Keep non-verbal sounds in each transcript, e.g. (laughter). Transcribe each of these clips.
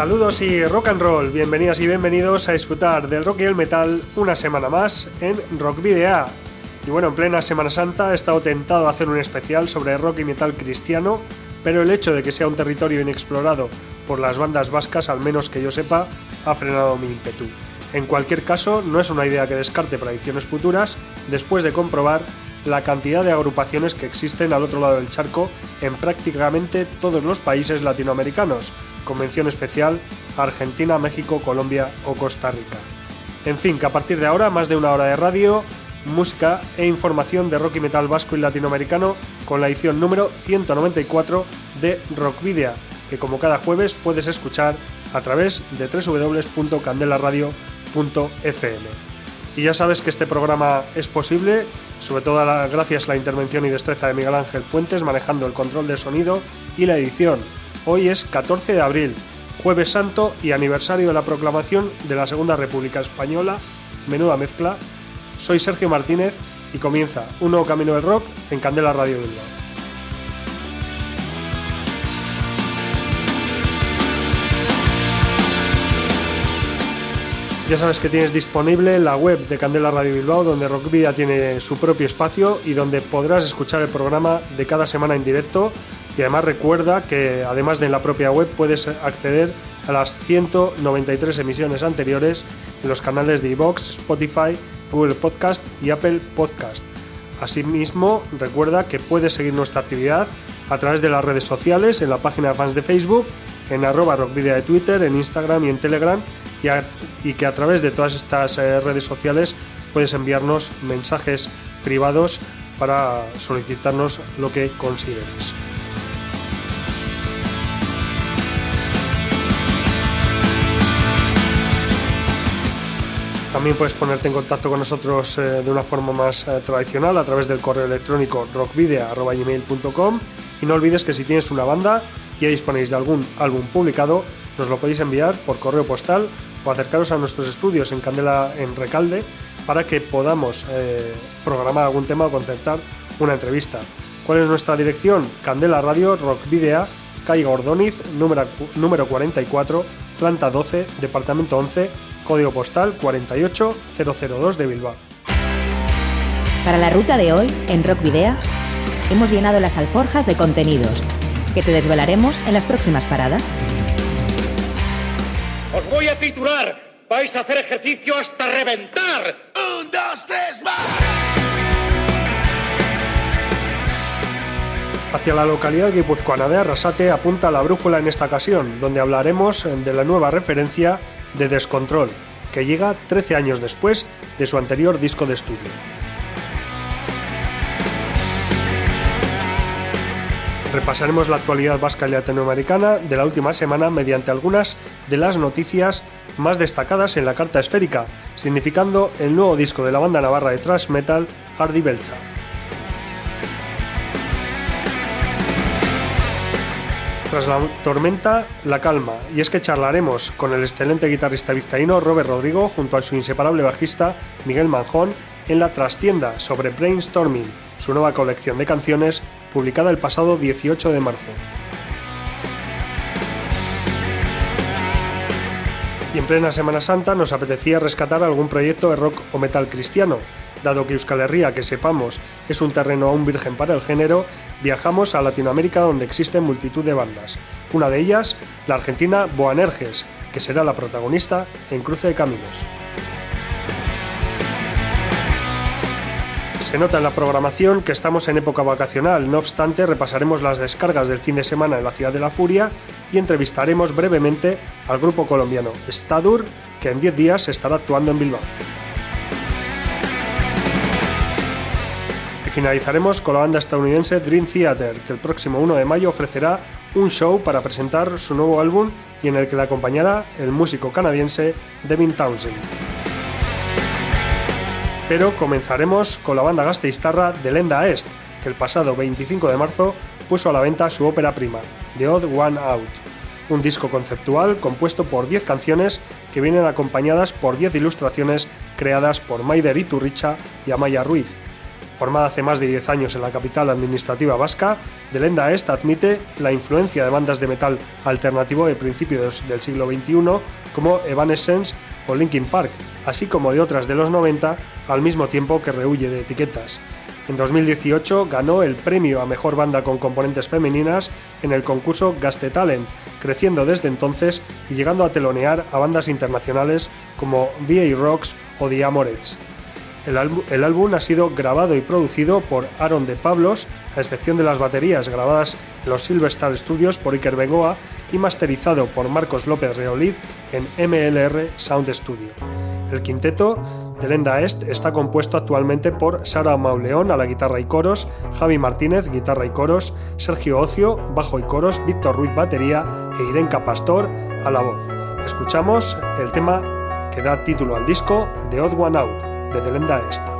Saludos y rock and roll, bienvenidas y bienvenidos a disfrutar del rock y el metal una semana más en Rock Video. Y bueno, en plena Semana Santa he estado tentado a hacer un especial sobre rock y metal cristiano, pero el hecho de que sea un territorio inexplorado por las bandas vascas, al menos que yo sepa, ha frenado mi ímpetu. En cualquier caso, no es una idea que descarte para futuras, después de comprobar la cantidad de agrupaciones que existen al otro lado del charco en prácticamente todos los países latinoamericanos, convención especial Argentina, México, Colombia o Costa Rica. En fin, que a partir de ahora más de una hora de radio, música e información de rock y metal vasco y latinoamericano con la edición número 194 de Rockvidia, que como cada jueves puedes escuchar a través de www.candelaradio.fm. Y ya sabes que este programa es posible, sobre todo gracias a la intervención y destreza de Miguel Ángel Puentes manejando el control de sonido y la edición. Hoy es 14 de abril, jueves santo y aniversario de la proclamación de la Segunda República Española. Menuda mezcla. Soy Sergio Martínez y comienza un nuevo camino del rock en Candela Radio Bilbao. Ya sabes que tienes disponible la web de Candela Radio Bilbao, donde Rockvidia tiene su propio espacio y donde podrás escuchar el programa de cada semana en directo. Y además recuerda que además de en la propia web puedes acceder a las 193 emisiones anteriores en los canales de iVoox, Spotify, Google Podcast y Apple Podcast. Asimismo, recuerda que puedes seguir nuestra actividad a través de las redes sociales, en la página de fans de Facebook, en arroba rockvidia de Twitter, en Instagram y en Telegram y, que a través de todas estas eh, redes sociales puedes enviarnos mensajes privados para solicitarnos lo que consideres. También puedes ponerte en contacto con nosotros eh, de una forma más eh, tradicional a través del correo electrónico rockvidea.com y no olvides que si tienes una banda y disponéis de algún álbum publicado, nos lo podéis enviar por correo postal o acercaros a nuestros estudios en Candela en Recalde para que podamos eh, programar algún tema o concertar una entrevista. ¿Cuál es nuestra dirección? Candela Radio Rock Video, calle Gordoniz, número, número 44, planta 12, departamento 11, código postal 48002 de Bilbao. Para la ruta de hoy, en Rock Video, hemos llenado las alforjas de contenidos que te desvelaremos en las próximas paradas. Os voy a titular. Vais a hacer ejercicio hasta reventar. Un, dos, tres, más. Hacia la localidad guipuzcoana de Arrasate apunta la brújula en esta ocasión, donde hablaremos de la nueva referencia de Descontrol, que llega 13 años después de su anterior disco de estudio. Repasaremos la actualidad vasca y latinoamericana de la última semana mediante algunas de las noticias más destacadas en la carta esférica, significando el nuevo disco de la banda navarra de thrash metal Hardy Belcha. Tras la tormenta, la calma, y es que charlaremos con el excelente guitarrista vizcaíno Robert Rodrigo junto a su inseparable bajista Miguel Manjón en la trastienda sobre Brainstorming, su nueva colección de canciones publicada el pasado 18 de marzo. Y en plena Semana Santa nos apetecía rescatar algún proyecto de rock o metal cristiano. Dado que Euskal Herria, que sepamos, es un terreno aún virgen para el género, viajamos a Latinoamérica donde existen multitud de bandas. Una de ellas, la argentina Boanerges, que será la protagonista en Cruce de Caminos. Se nota en la programación que estamos en época vacacional, no obstante repasaremos las descargas del fin de semana en la ciudad de la Furia y entrevistaremos brevemente al grupo colombiano Stadur, que en 10 días estará actuando en Bilbao. Y finalizaremos con la banda estadounidense Dream Theater, que el próximo 1 de mayo ofrecerá un show para presentar su nuevo álbum y en el que le acompañará el músico canadiense Devin Townsend. Pero comenzaremos con la banda gasteiztarra de Lenda Est, que el pasado 25 de marzo puso a la venta su ópera prima, The Odd One Out, un disco conceptual compuesto por 10 canciones que vienen acompañadas por 10 ilustraciones creadas por Maider Iturricha y Amaya Ruiz. Formada hace más de 10 años en la capital administrativa vasca, Delenda Est admite la influencia de bandas de metal alternativo de principios del siglo XXI como Evanescence Linkin Park, así como de otras de los 90, al mismo tiempo que rehuye de etiquetas. En 2018 ganó el premio a Mejor Banda con Componentes Femeninas en el concurso Gaste Talent, creciendo desde entonces y llegando a telonear a bandas internacionales como VA Rocks o The Amorets. El, álbum ha sido grabado y producido por Aaron de Pablos, a excepción de las baterías grabadas en los Silverstar Studios por Iker Bengoa y masterizado por Marcos López Reolid en MLR Sound Studio. El quinteto de Lenda Est está compuesto actualmente por Sara Mauleón a la guitarra y coros, Javi Martínez, guitarra y coros, Sergio Ocio, bajo y coros, Víctor Ruiz, batería e Irenka Pastor a la voz. Escuchamos el tema que da título al disco The Odd One Out de The Lenda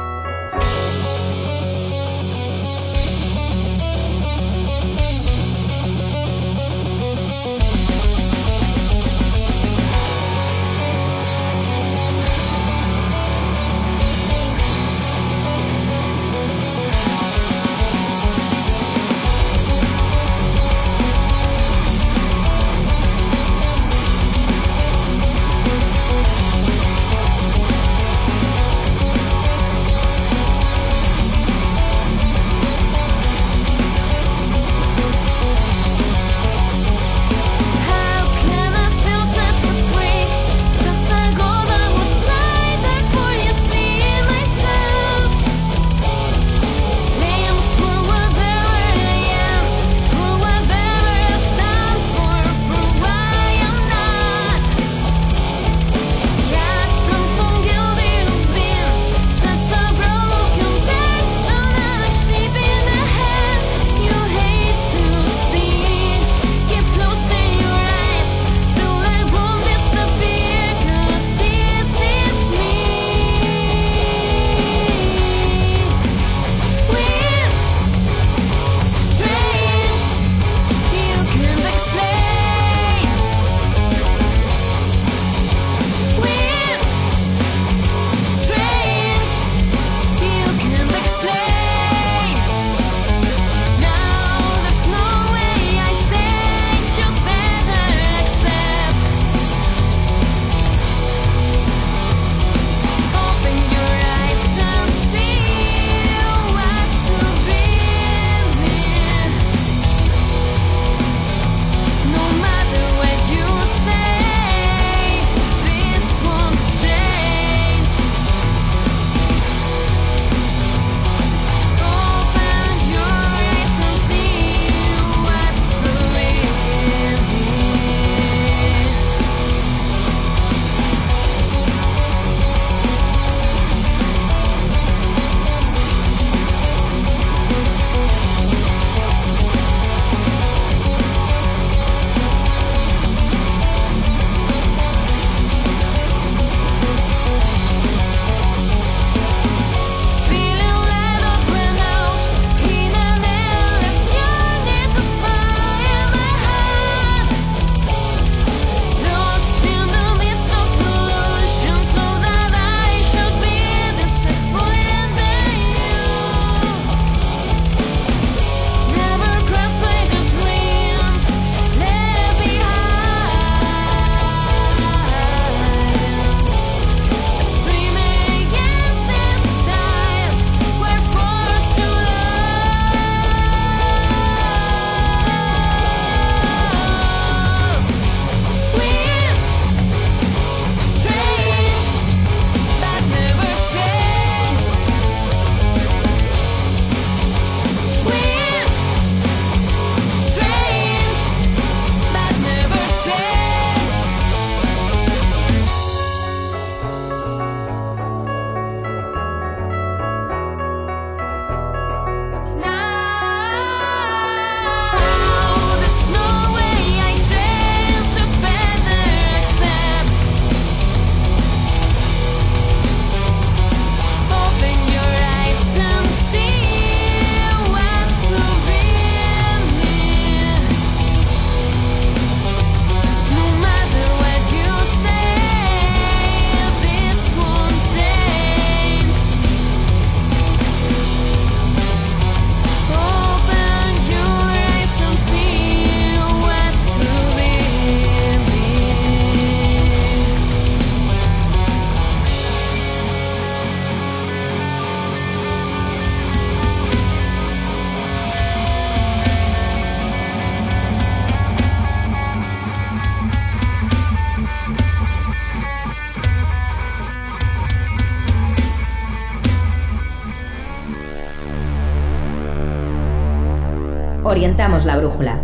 La brújula,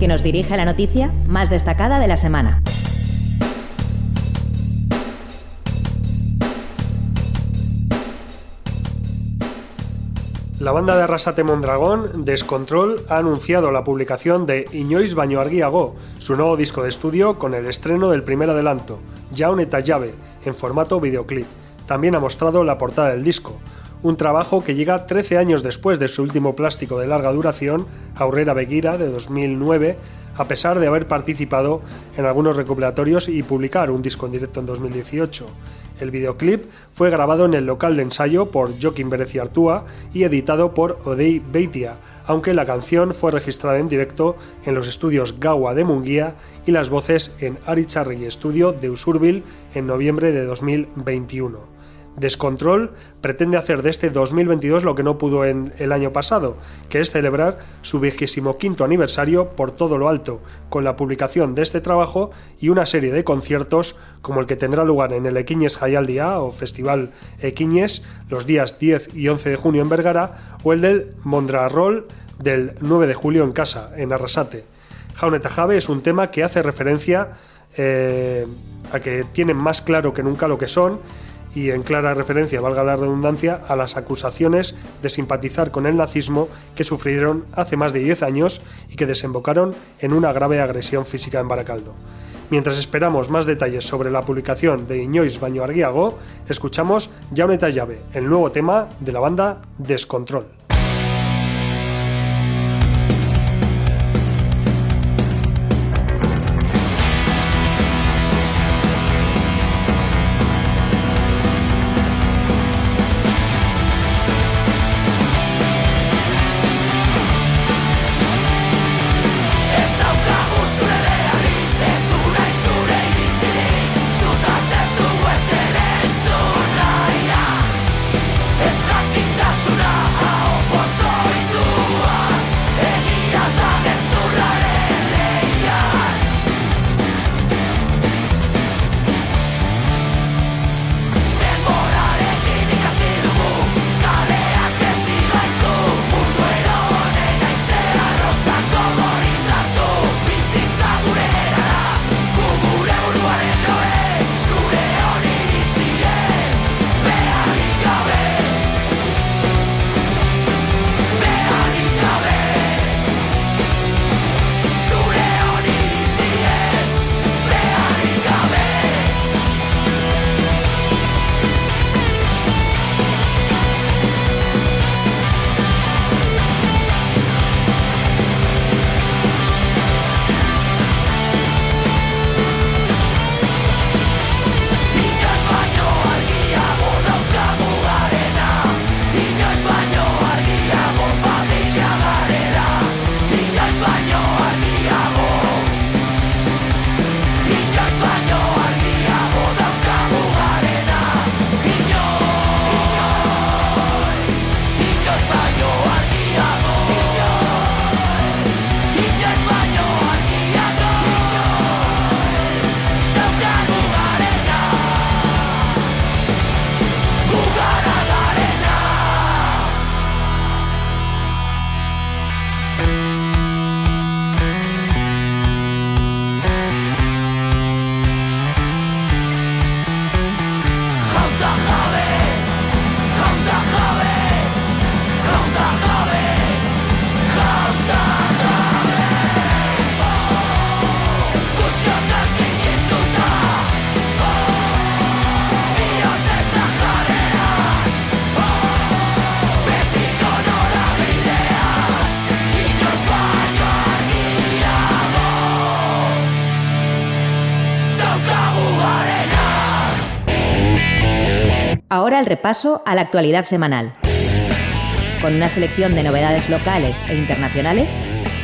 que nos dirige a la noticia más destacada de la semana. La banda de Arrasate Mondragón, Descontrol, ha anunciado la publicación de Iñois Baño Arguiago, su nuevo disco de estudio con el estreno del primer adelanto, Jaun eta llave, en formato videoclip. También ha mostrado la portada del disco, un trabajo que llega 13 años después de su último plástico de larga duración, Aurrera Beguira, de 2009, a pesar de haber participado en algunos recuperatorios y publicar un disco en directo en 2018. El videoclip fue grabado en el local de ensayo por Joaquín Bereci Artúa y editado por Odey Beitia, aunque la canción fue registrada en directo en los estudios Gawa de Munguía y las voces en Aricharregui Studio de Usurbil en noviembre de 2021. Descontrol pretende hacer de este 2022 lo que no pudo en el año pasado, que es celebrar su vigésimo quinto aniversario por todo lo alto, con la publicación de este trabajo y una serie de conciertos como el que tendrá lugar en el Equiñes Jaialdia o Festival Equiñes los días 10 y 11 de junio en Vergara o el del Mondrarrol del 9 de julio en casa, en Arrasate. Jauneta Jave es un tema que hace referencia eh, a que tienen más claro que nunca lo que son y en clara referencia, valga la redundancia, a las acusaciones de simpatizar con el nazismo que sufrieron hace más de 10 años y que desembocaron en una grave agresión física en Baracaldo. Mientras esperamos más detalles sobre la publicación de Iñois Baño Arguiago, escuchamos Jauneta Llave, el nuevo tema de la banda Descontrol. El repaso a la actualidad semanal, con una selección de novedades locales e internacionales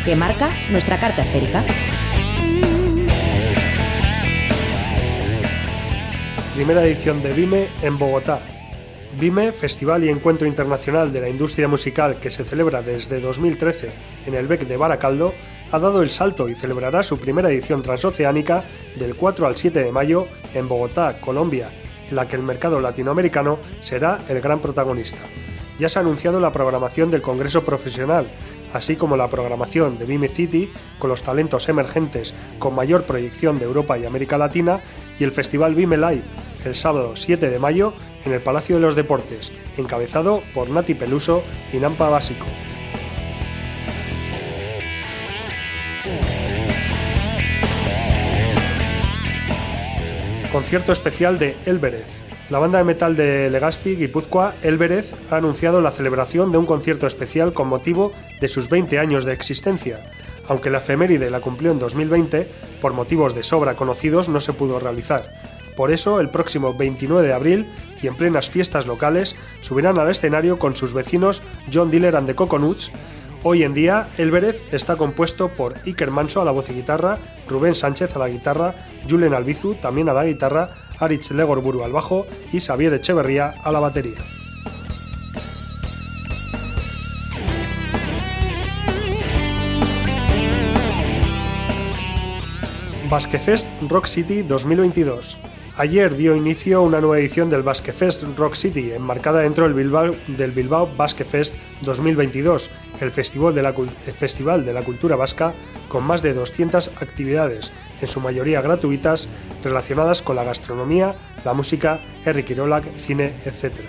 que marca nuestra carta esférica. Primera edición de Vime en Bogotá. Vime, Festival y Encuentro Internacional de la Industria Musical que se celebra desde 2013 en el BEC de Baracaldo, ha dado el salto y celebrará su primera edición transoceánica del 4 al 7 de mayo en Bogotá, Colombia, en la que el mercado latinoamericano será el gran protagonista. ya se ha anunciado la programación del Congreso Profesional, así como la programación de Vime City con los talentos emergentes con mayor proyección de Europa y América Latina y el Festival Vime Live el sábado 7 de mayo en el Palacio de los Deportes, encabezado por Nati Peluso y Nampa Básico. Concierto especial de Elberez. La banda de metal de Legazpi, Guipúzcoa, Elberez, ha anunciado la celebración de un concierto especial con motivo de sus 20 años de existencia. Aunque la efeméride la cumplió en 2020, por motivos de sobra conocidos no se pudo realizar. Por eso, el próximo 29 de abril y en plenas fiestas locales, subirán al escenario con sus vecinos John Diller and the Coconuts. Hoy en día, el Vérez está compuesto por Iker Manso a la voz y guitarra, Rubén Sánchez a la guitarra, Julen Albizu también a la guitarra, Aritz Legorburu al bajo y Xavier Echeverría a la batería. Basquefest Rock City 2022 Ayer dio inicio una nueva edición del Fest Rock City, enmarcada dentro del Bilbao, del Bilbao Fest 2022, el festival, de la, festival de la cultura vasca con más de 200 actividades, en su mayoría gratuitas, relacionadas con la gastronomía, la música, Kirolak, cine, etc.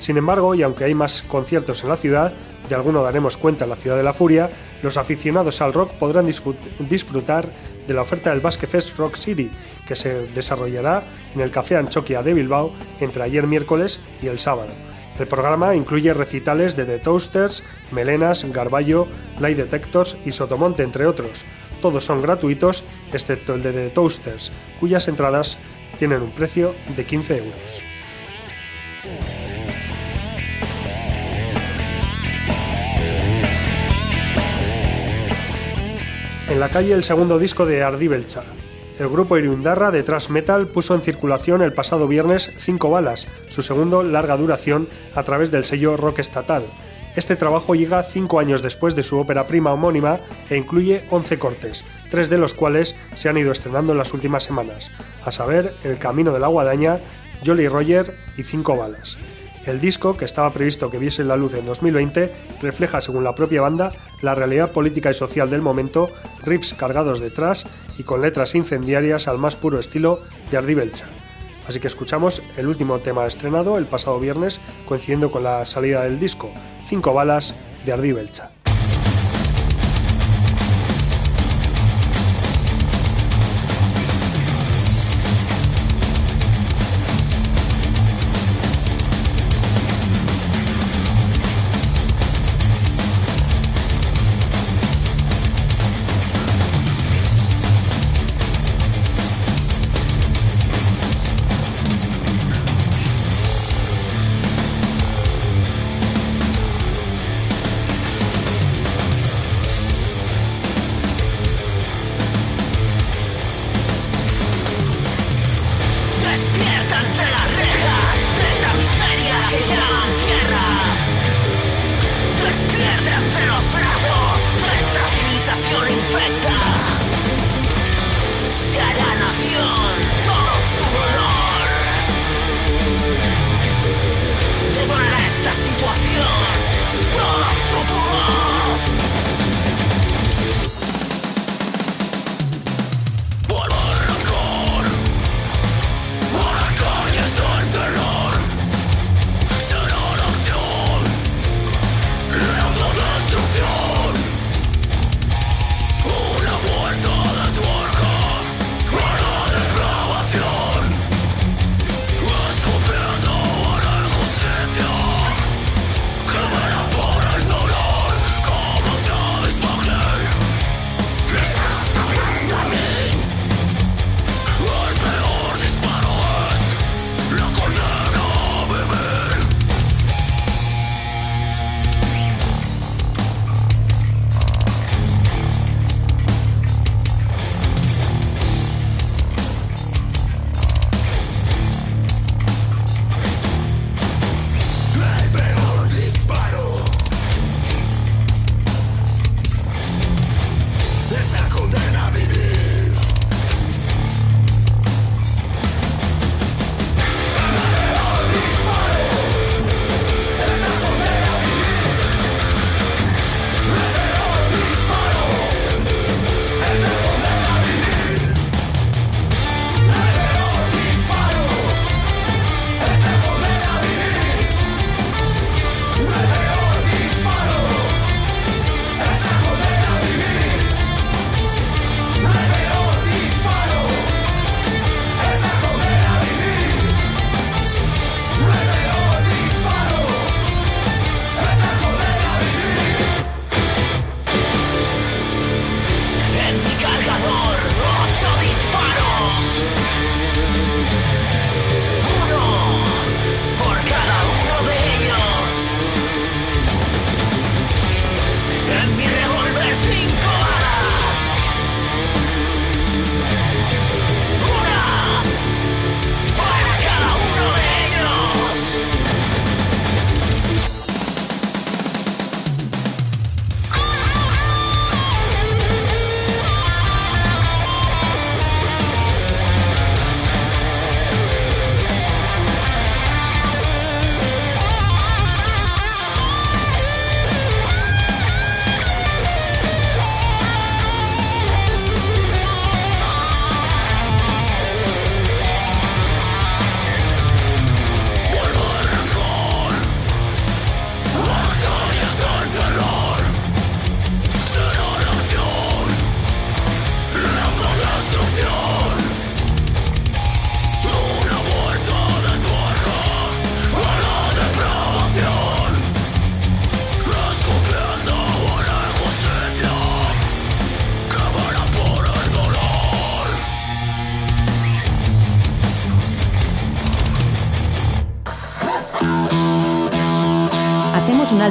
Sin embargo, y aunque hay más conciertos en la ciudad, de alguno daremos cuenta en la Ciudad de la Furia, los aficionados al rock podrán disfrutar de la oferta del Basque Fest Rock City, que se desarrollará en el Café Anchoquia de Bilbao entre ayer miércoles y el sábado. El programa incluye recitales de The Toasters, Melenas, Garballo, Light Detectors y Sotomonte, entre otros. Todos son gratuitos, excepto el de The Toasters, cuyas entradas tienen un precio de 15 euros. En la calle el segundo disco de Ardibelcha. El grupo Irundarra de thrash metal puso en circulación el pasado viernes Cinco Balas, su segundo larga duración a través del sello Rock Estatal. Este trabajo llega cinco años después de su ópera prima homónima e incluye 11 cortes, tres de los cuales se han ido estrenando en las últimas semanas, a saber El Camino de la Guadaña, Jolly Roger y Cinco Balas. El disco, que estaba previsto que viese la luz en 2020, refleja, según la propia banda, la realidad política y social del momento, riffs cargados detrás y con letras incendiarias al más puro estilo de Ardi Belcha. Así que escuchamos el último tema estrenado el pasado viernes, coincidiendo con la salida del disco, Cinco balas de Ardi Belcha.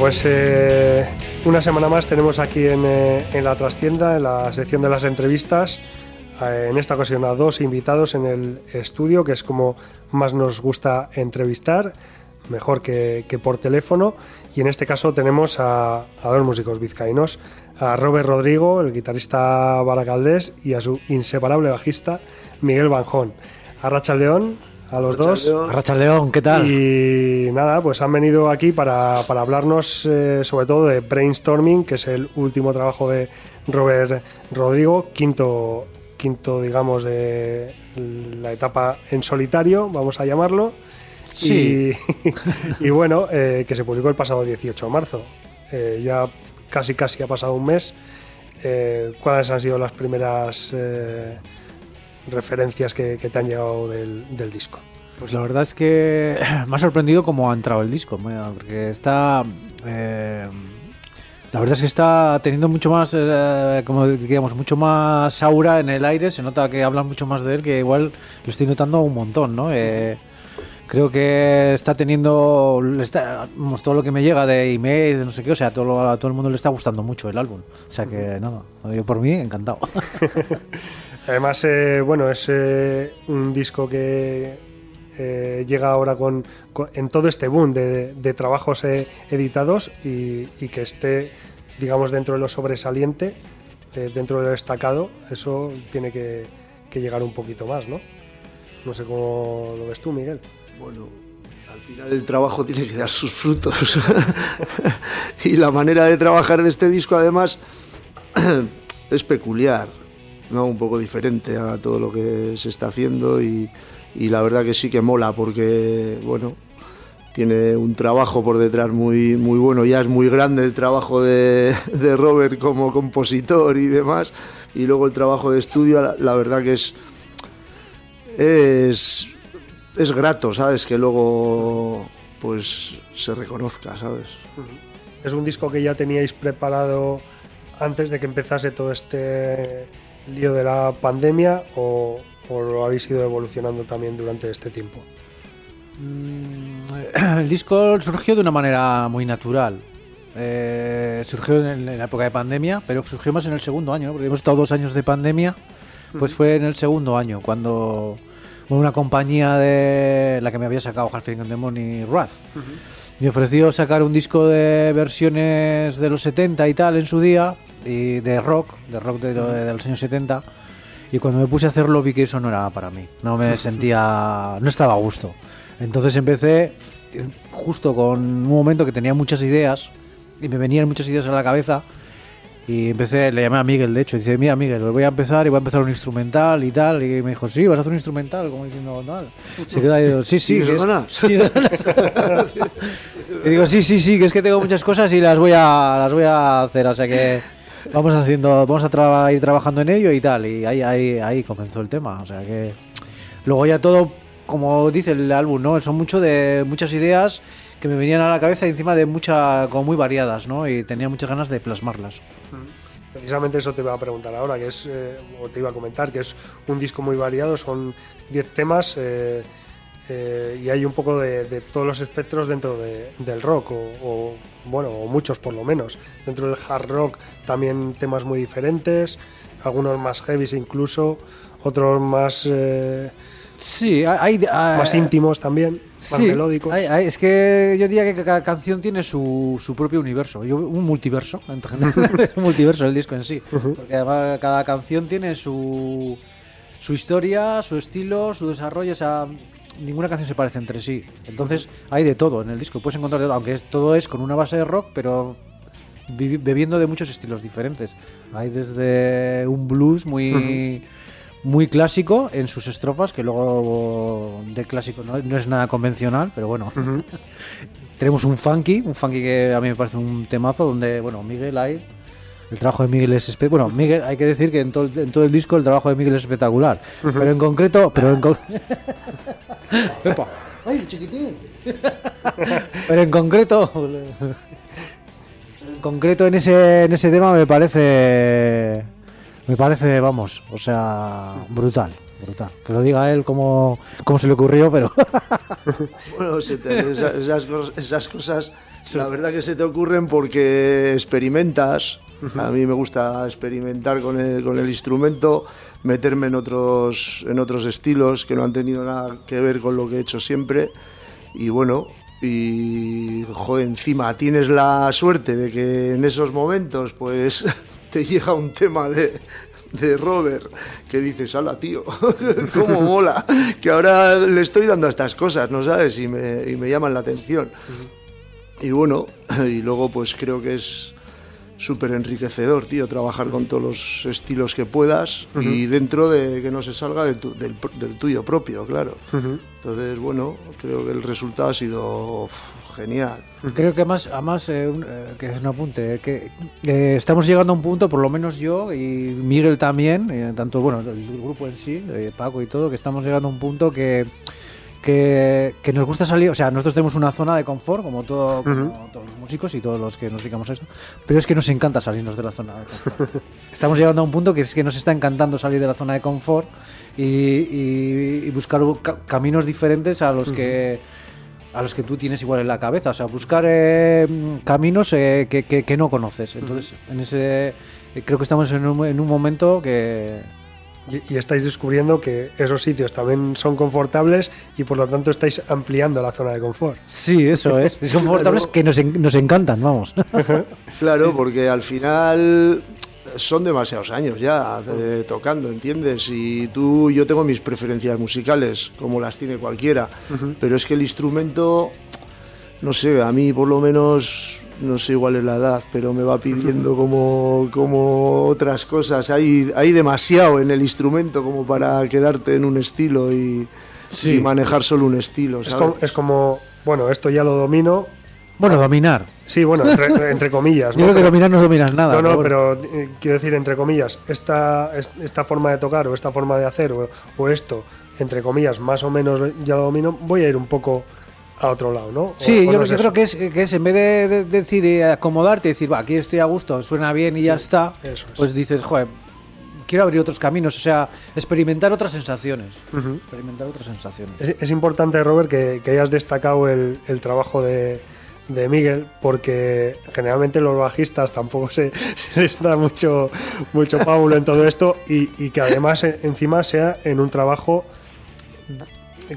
Pues eh, una semana más tenemos aquí en, eh, en, la trastienda, en la sección de las entrevistas, eh, en esta ocasión a dos invitados en el estudio, que es como más nos gusta entrevistar, mejor que, por teléfono. Y en este caso tenemos a, a, dos músicos vizcaínos, a Robert Rodrigo, el guitarrista baracaldés, y a su inseparable bajista, Miguel Banjón. A Rachel León, a los dos. Racha León, ¿qué tal? Y nada, pues han venido aquí para, para hablarnos eh, sobre todo de Brainstorming, que es el último trabajo de Robert Rodrigo, quinto, quinto digamos, de la etapa en solitario, vamos a llamarlo. Sí. Y, (laughs) y bueno, eh, que se publicó el pasado 18 de marzo. Eh, ya casi casi ha pasado un mes. Eh, ¿Cuáles han sido las primeras referencias que, que, te han llegado del, del, disco? Pues la verdad es que (clears throat) me ha sorprendido cómo ha entrado el disco, porque está... Eh, la verdad es que está teniendo mucho más, eh, como digamos, mucho más aura en el aire, se nota que hablan mucho más de él, que igual lo estoy notando un montón, ¿no? Eh, creo que está teniendo está, todo lo que me llega de email, de no sé qué, o sea, todo, a todo el mundo le está gustando mucho el álbum. O sea que nada, yo por mí encantado. (laughs) Además, eh, bueno, es eh, un disco que eh, llega ahora con, en todo este boom de, de trabajos editados y, que esté, digamos, dentro de lo sobresaliente, dentro del destacado, eso tiene que, que, llegar un poquito más, ¿no? No sé cómo lo ves tú, Miguel. Bueno, al final el trabajo tiene que dar sus frutos. (laughs) y la manera de trabajar de este disco, además, (clears throat) es peculiar ¿no? un poco diferente a todo lo que se está haciendo y, la verdad que sí que mola porque, bueno, tiene un trabajo por detrás muy, muy bueno, ya es muy grande el trabajo de, (laughs) de Robert como compositor y demás, y luego el trabajo de estudio, la, la verdad que es, es, es grato, ¿sabes? Que luego pues se reconozca, ¿sabes? Es un disco que ya teníais preparado antes de que empezase todo este lío de la pandemia o, o, lo habéis ido evolucionando también durante este tiempo? El disco surgió de una manera muy natural. Eh, surgió en, la época de pandemia, pero surgió más en el segundo año, ¿no? porque hemos estado dos años de pandemia, pues uh -huh. fue en el segundo año, cuando una compañía de la que me había sacado Halfling and the Money Wrath uh -huh. me ofreció sacar un disco de versiones de los 70 y tal en su día, y de rock, de rock de, de, de, los años 70. Y cuando me puse a hacerlo vi que eso no era para mí. No me (laughs) sentía. no estaba a gusto. Entonces empecé justo con un momento que tenía muchas ideas y me venían muchas ideas a la cabeza. Y empecé, le llamé a Miguel, de hecho, y dice, mira Miguel, voy a empezar y voy a empezar un instrumental y tal. Y me dijo, sí, vas a hacer un instrumental, como diciendo, tal. Se queda ahí, sí, sí. (laughs) ¿Sí, sí, (laughs) y digo, sí, sí, sí, que es que tengo muchas cosas y las voy a, las voy a hacer, o sea que vamos haciendo, vamos a tra ir trabajando en ello y tal. Y ahí, ahí, ahí comenzó el tema. O sea que luego ya todo, como dice el álbum, ¿no? Son mucho de muchas ideas que me venían a la cabeza y encima de muchas, como muy variadas, ¿no? Y tenía muchas ganas de plasmarlas. Precisamente eso te iba a preguntar ahora, que es, eh, o te iba a comentar, que es un disco muy variado, son 10 temas. Eh, eh, y hay un poco de, de, todos los espectros dentro de, del rock, o, o, bueno, o muchos por lo menos. Dentro del hard rock también temas muy diferentes, algunos más heavy incluso, otros más... Eh, sí, hay, hay, más íntimos también, más melódicos. Hay, es que yo diría que cada canción tiene su, su propio universo, yo, un multiverso, (laughs) es un multiverso el disco en sí, uh -huh. porque además cada canción tiene su, su historia, su estilo, su desarrollo, o sea, ninguna canción se parece entre sí. Entonces hay de todo en el disco, puedes encontrar de todo, aunque todo es con una base de rock, pero bebiendo de muchos estilos diferentes. Hay desde un blues muy, muy clásico en sus estrofas, que luego de clásico no, no es nada convencional, pero bueno. (laughs) Tenemos un funky, un funky que a mí me parece un temazo, donde, bueno, Miguel ahí. El trabajo de Miguel es bueno, Miguel, hay que decir que en todo, el- en todo el disco el trabajo de Miguel es espectacular. Pero en concreto, pero en co- (laughs) Epa. ¡Ay, chiquitín! (laughs) Pero en concreto, en concreto en ese, en ese tema me parece, me parece, vamos, o sea, brutal, brutal. Que lo diga él como, como se le ocurrió, pero (laughs) Bueno, te- esas cosas, la verdad que se te ocurren porque experimentas. A mí me gusta experimentar con el, con el instrumento, meterme en otros, en otros estilos que no han tenido nada que ver con lo que he hecho siempre. Y bueno, y joder, encima tienes la suerte de que en esos momentos pues (laughs) te llega un tema de, de Robert que dices, ala tío, (laughs) cómo mola, que ahora le estoy dando a estas cosas, ¿no sabes? Y me, y me llaman la atención. Y bueno, (laughs) y luego pues creo que es súper enriquecedor, tío, trabajar con todos los estilos que puedas y dentro de que no se salga de tu- del, del tuyo propio, claro. Entonces, bueno, creo que el resultado ha sido uf, genial. creo que además, además eh, un- eh, que es un apunte, eh, que estamos llegando a un punto, por lo menos yo y Miguel también, tanto bueno el grupo en sí, Paco y todo, que estamos llegando a un punto que que, que nos gusta salir, o sea, nosotros tenemos una zona de confort, como, todo, como todos los músicos y todos los que nos dedicamos a esto, pero es que nos encanta salirnos de la zona de confort. (laughs) Estamos llegando a un punto que es que nos está encantando salir de la zona de confort y, y- y buscar ca- caminos diferentes a los que a los que tú tienes igual en la cabeza, o sea, buscar eh, caminos eh, que, que- que no conoces. Entonces, en ese eh, creo que estamos en un, en un momento que Y, y estáis descubriendo que esos sitios también son confortables y por lo tanto estáis ampliando la zona de confort. sí, eso es, (laughs) son confortables que nos, en- nos encantan, vamos. (laughs) Claro, porque al final son demasiados años ya eh, tocando, ¿entiendes? Y tú, yo tengo mis preferencias musicales, como las tiene cualquiera, pero es que el instrumento, no sé, a mí por lo menos, no sé igual es la edad, pero me va pidiendo como, como otras cosas. Hay, hay demasiado en el instrumento como para quedarte en un estilo y, Sí. y manejar solo un estilo, Es como, es como, bueno, esto ya lo domino. Bueno, dominar. Sí, bueno, entre, (laughs) entre comillas. Yo ¿no? creo que dominar no es dominar nada. No, no, pero eh, quiero decir, entre comillas, esta, es- esta forma de tocar o esta forma de hacer o, o esto, entre comillas, más o menos ya lo domino, voy a ir un poco a otro lado, ¿no? O- Sí, yo, no es yo eso. creo que es, que es en vez de, de- decir eh, acomodarte y decir, va, aquí estoy a gusto, suena bien y ya está, es. pues dices, joder, quiero abrir otros caminos, o sea, experimentar otras sensaciones. Experimentar otras sensaciones. Es, es importante, Robert, que, que hayas destacado el, el trabajo de, de Miguel, porque generalmente los bajistas tampoco se, (laughs) se les da mucho, mucho (laughs) pábulo en todo esto y, y que además eh, encima sea en un trabajo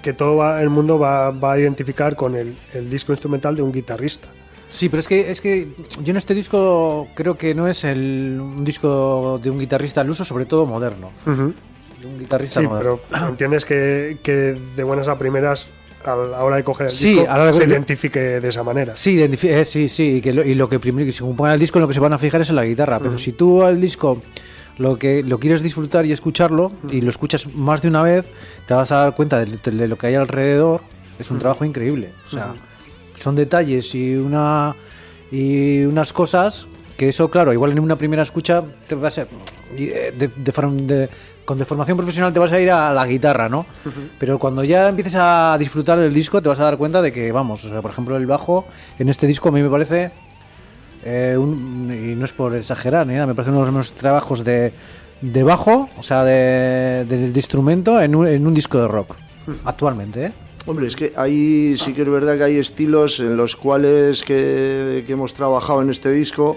que todo va- el mundo va, va a identificar con el, el disco instrumental de un guitarrista. Sí, pero es que, es que yo en este disco creo que no es el, un disco de un guitarrista al uso, sobre todo moderno. De un guitarrista Sí, moderno. pero (clears throat) entiendes que, que de buenas a primeras, a la hora de coger el Sí, disco, a la hora de- se identifique de esa manera. Sí, eh, sí, sí, y, que lo, y lo que primero, que según pongan el disco, en lo que se van a fijar es en la guitarra. Pero si tú al disco lo que lo quieres disfrutar y escucharlo, y lo escuchas más de una vez, te vas a dar cuenta de, de lo que hay alrededor. Es un trabajo increíble. O sea, son detalles y una y unas cosas que eso, claro, igual en una primera escucha te vas a, eh, de- de con deformación profesional te vas a ir a la guitarra, ¿no? Pero cuando ya empieces a disfrutar del disco te vas a dar cuenta de que, vamos, o sea, por ejemplo, el bajo en este disco a mí me parece, eh, un- y no es por exagerar ni nada, me parece uno de los mejores trabajos de, de bajo, o sea, de, de- de instrumento en un, en un disco de rock, (laughs) actualmente, ¿eh? Hombre, es que hay, sí que es verdad que hay estilos en los cuales que, que hemos trabajado en este disco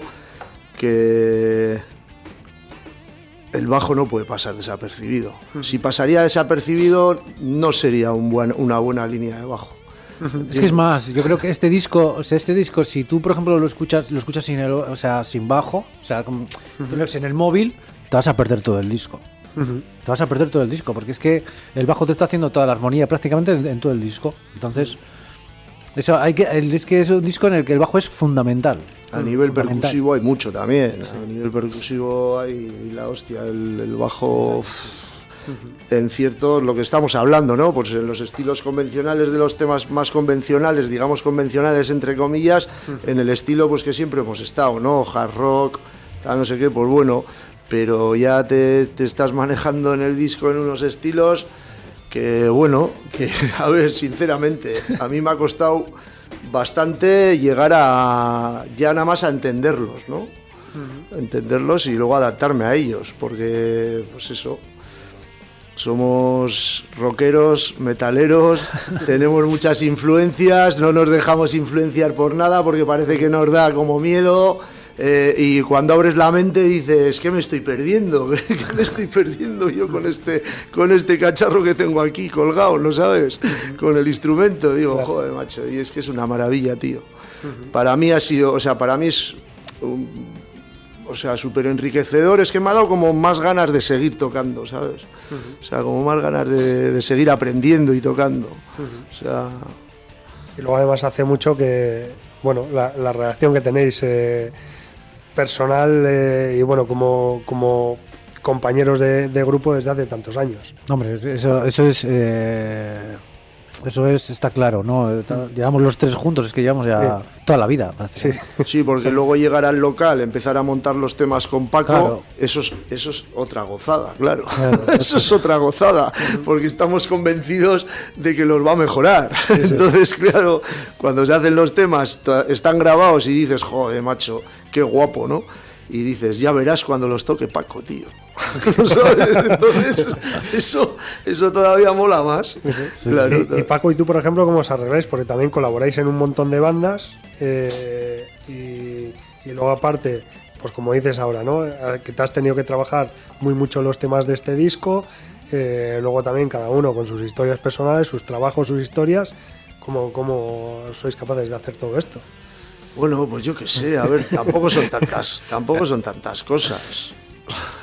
que el bajo no puede pasar desapercibido. Si pasaría desapercibido, no sería un buen- una buena línea de bajo. (laughs) Es que es más, yo creo que este disco, o sea, este disco, si tú, por ejemplo, lo escuchas, lo escuchas sin el, o sea, sin bajo, o sea, como, tú lo ves en el móvil, te vas a perder todo el disco. Te vas a perder todo el disco, porque es que el bajo te está haciendo toda la armonía prácticamente en, en todo el disco. Entonces, Eso hay que, el, es que es un disco en el que el bajo es fundamental. A nivel Fundamental. percusivo hay mucho también. A nivel percusivo hay la hostia, el, el bajo. En cierto, lo que estamos hablando, ¿no? Pues en los estilos convencionales de los temas más convencionales, digamos convencionales entre comillas, en el estilo pues que siempre hemos estado, ¿no? Hard rock, tal, no sé qué, pues bueno, pero ya te, te estás manejando en el disco en unos estilos que, bueno, que, (laughs) a ver, sinceramente, a mí me ha costado bastante llegar a ya nada más a entenderlos, ¿no? Entenderlos y luego adaptarme a ellos, porque, pues eso, somos rockeros, metaleros, (laughs) tenemos muchas influencias, no nos dejamos influenciar por nada porque parece que nos da como miedo. eh, y cuando abres la mente dices, ¿qué me estoy perdiendo? (laughs) ¿Qué me estoy perdiendo yo con este, con este cacharro que tengo aquí colgado, ¿no sabes? Con el instrumento. Digo, joder, macho, y es que es una maravilla, tío. Para mí ha sido, o sea, para mí es un- o sea, súper enriquecedor. Es que me ha dado como más ganas de seguir tocando, ¿sabes? O sea, como más ganas de, de seguir aprendiendo y tocando. O sea, Y luego además hace mucho que, bueno, la, la relación que tenéis eh, personal eh, y bueno, como, como compañeros de, de grupo desde hace tantos años. Hombre, es- eso, eso es. eh, eso es, está claro, ¿no? Ta- Llevamos los tres juntos, es que llevamos ya toda la vida. Sí, sí, porque luego llegar al local, empezar a montar los temas con Paco, Claro. eso, es, eso es otra gozada, claro. Claro, (laughs) eso es otra gozada, porque estamos convencidos de que los va a mejorar. Entonces, claro, cuando se hacen los temas, están grabados y dices, joder, macho, qué guapo, ¿no? Y dices, ya verás cuando los toque Paco, tío. (laughs) ¿Sabes? Entonces, eso, eso todavía mola más. Claro, Y, y Paco y tú, por ejemplo, ¿cómo os arregláis? Porque también colaboráis en un montón de bandas eh, y, y luego aparte, pues como dices ahora, ¿no? Eh, Que te has tenido que trabajar muy mucho los temas de este disco, eh, luego también cada uno con sus historias personales, sus trabajos, sus historias. ¿Cómo, ¿Cómo sois capaces de hacer todo esto? Bueno, pues yo qué sé, a ver, tampoco son tantas, tampoco son tantas cosas.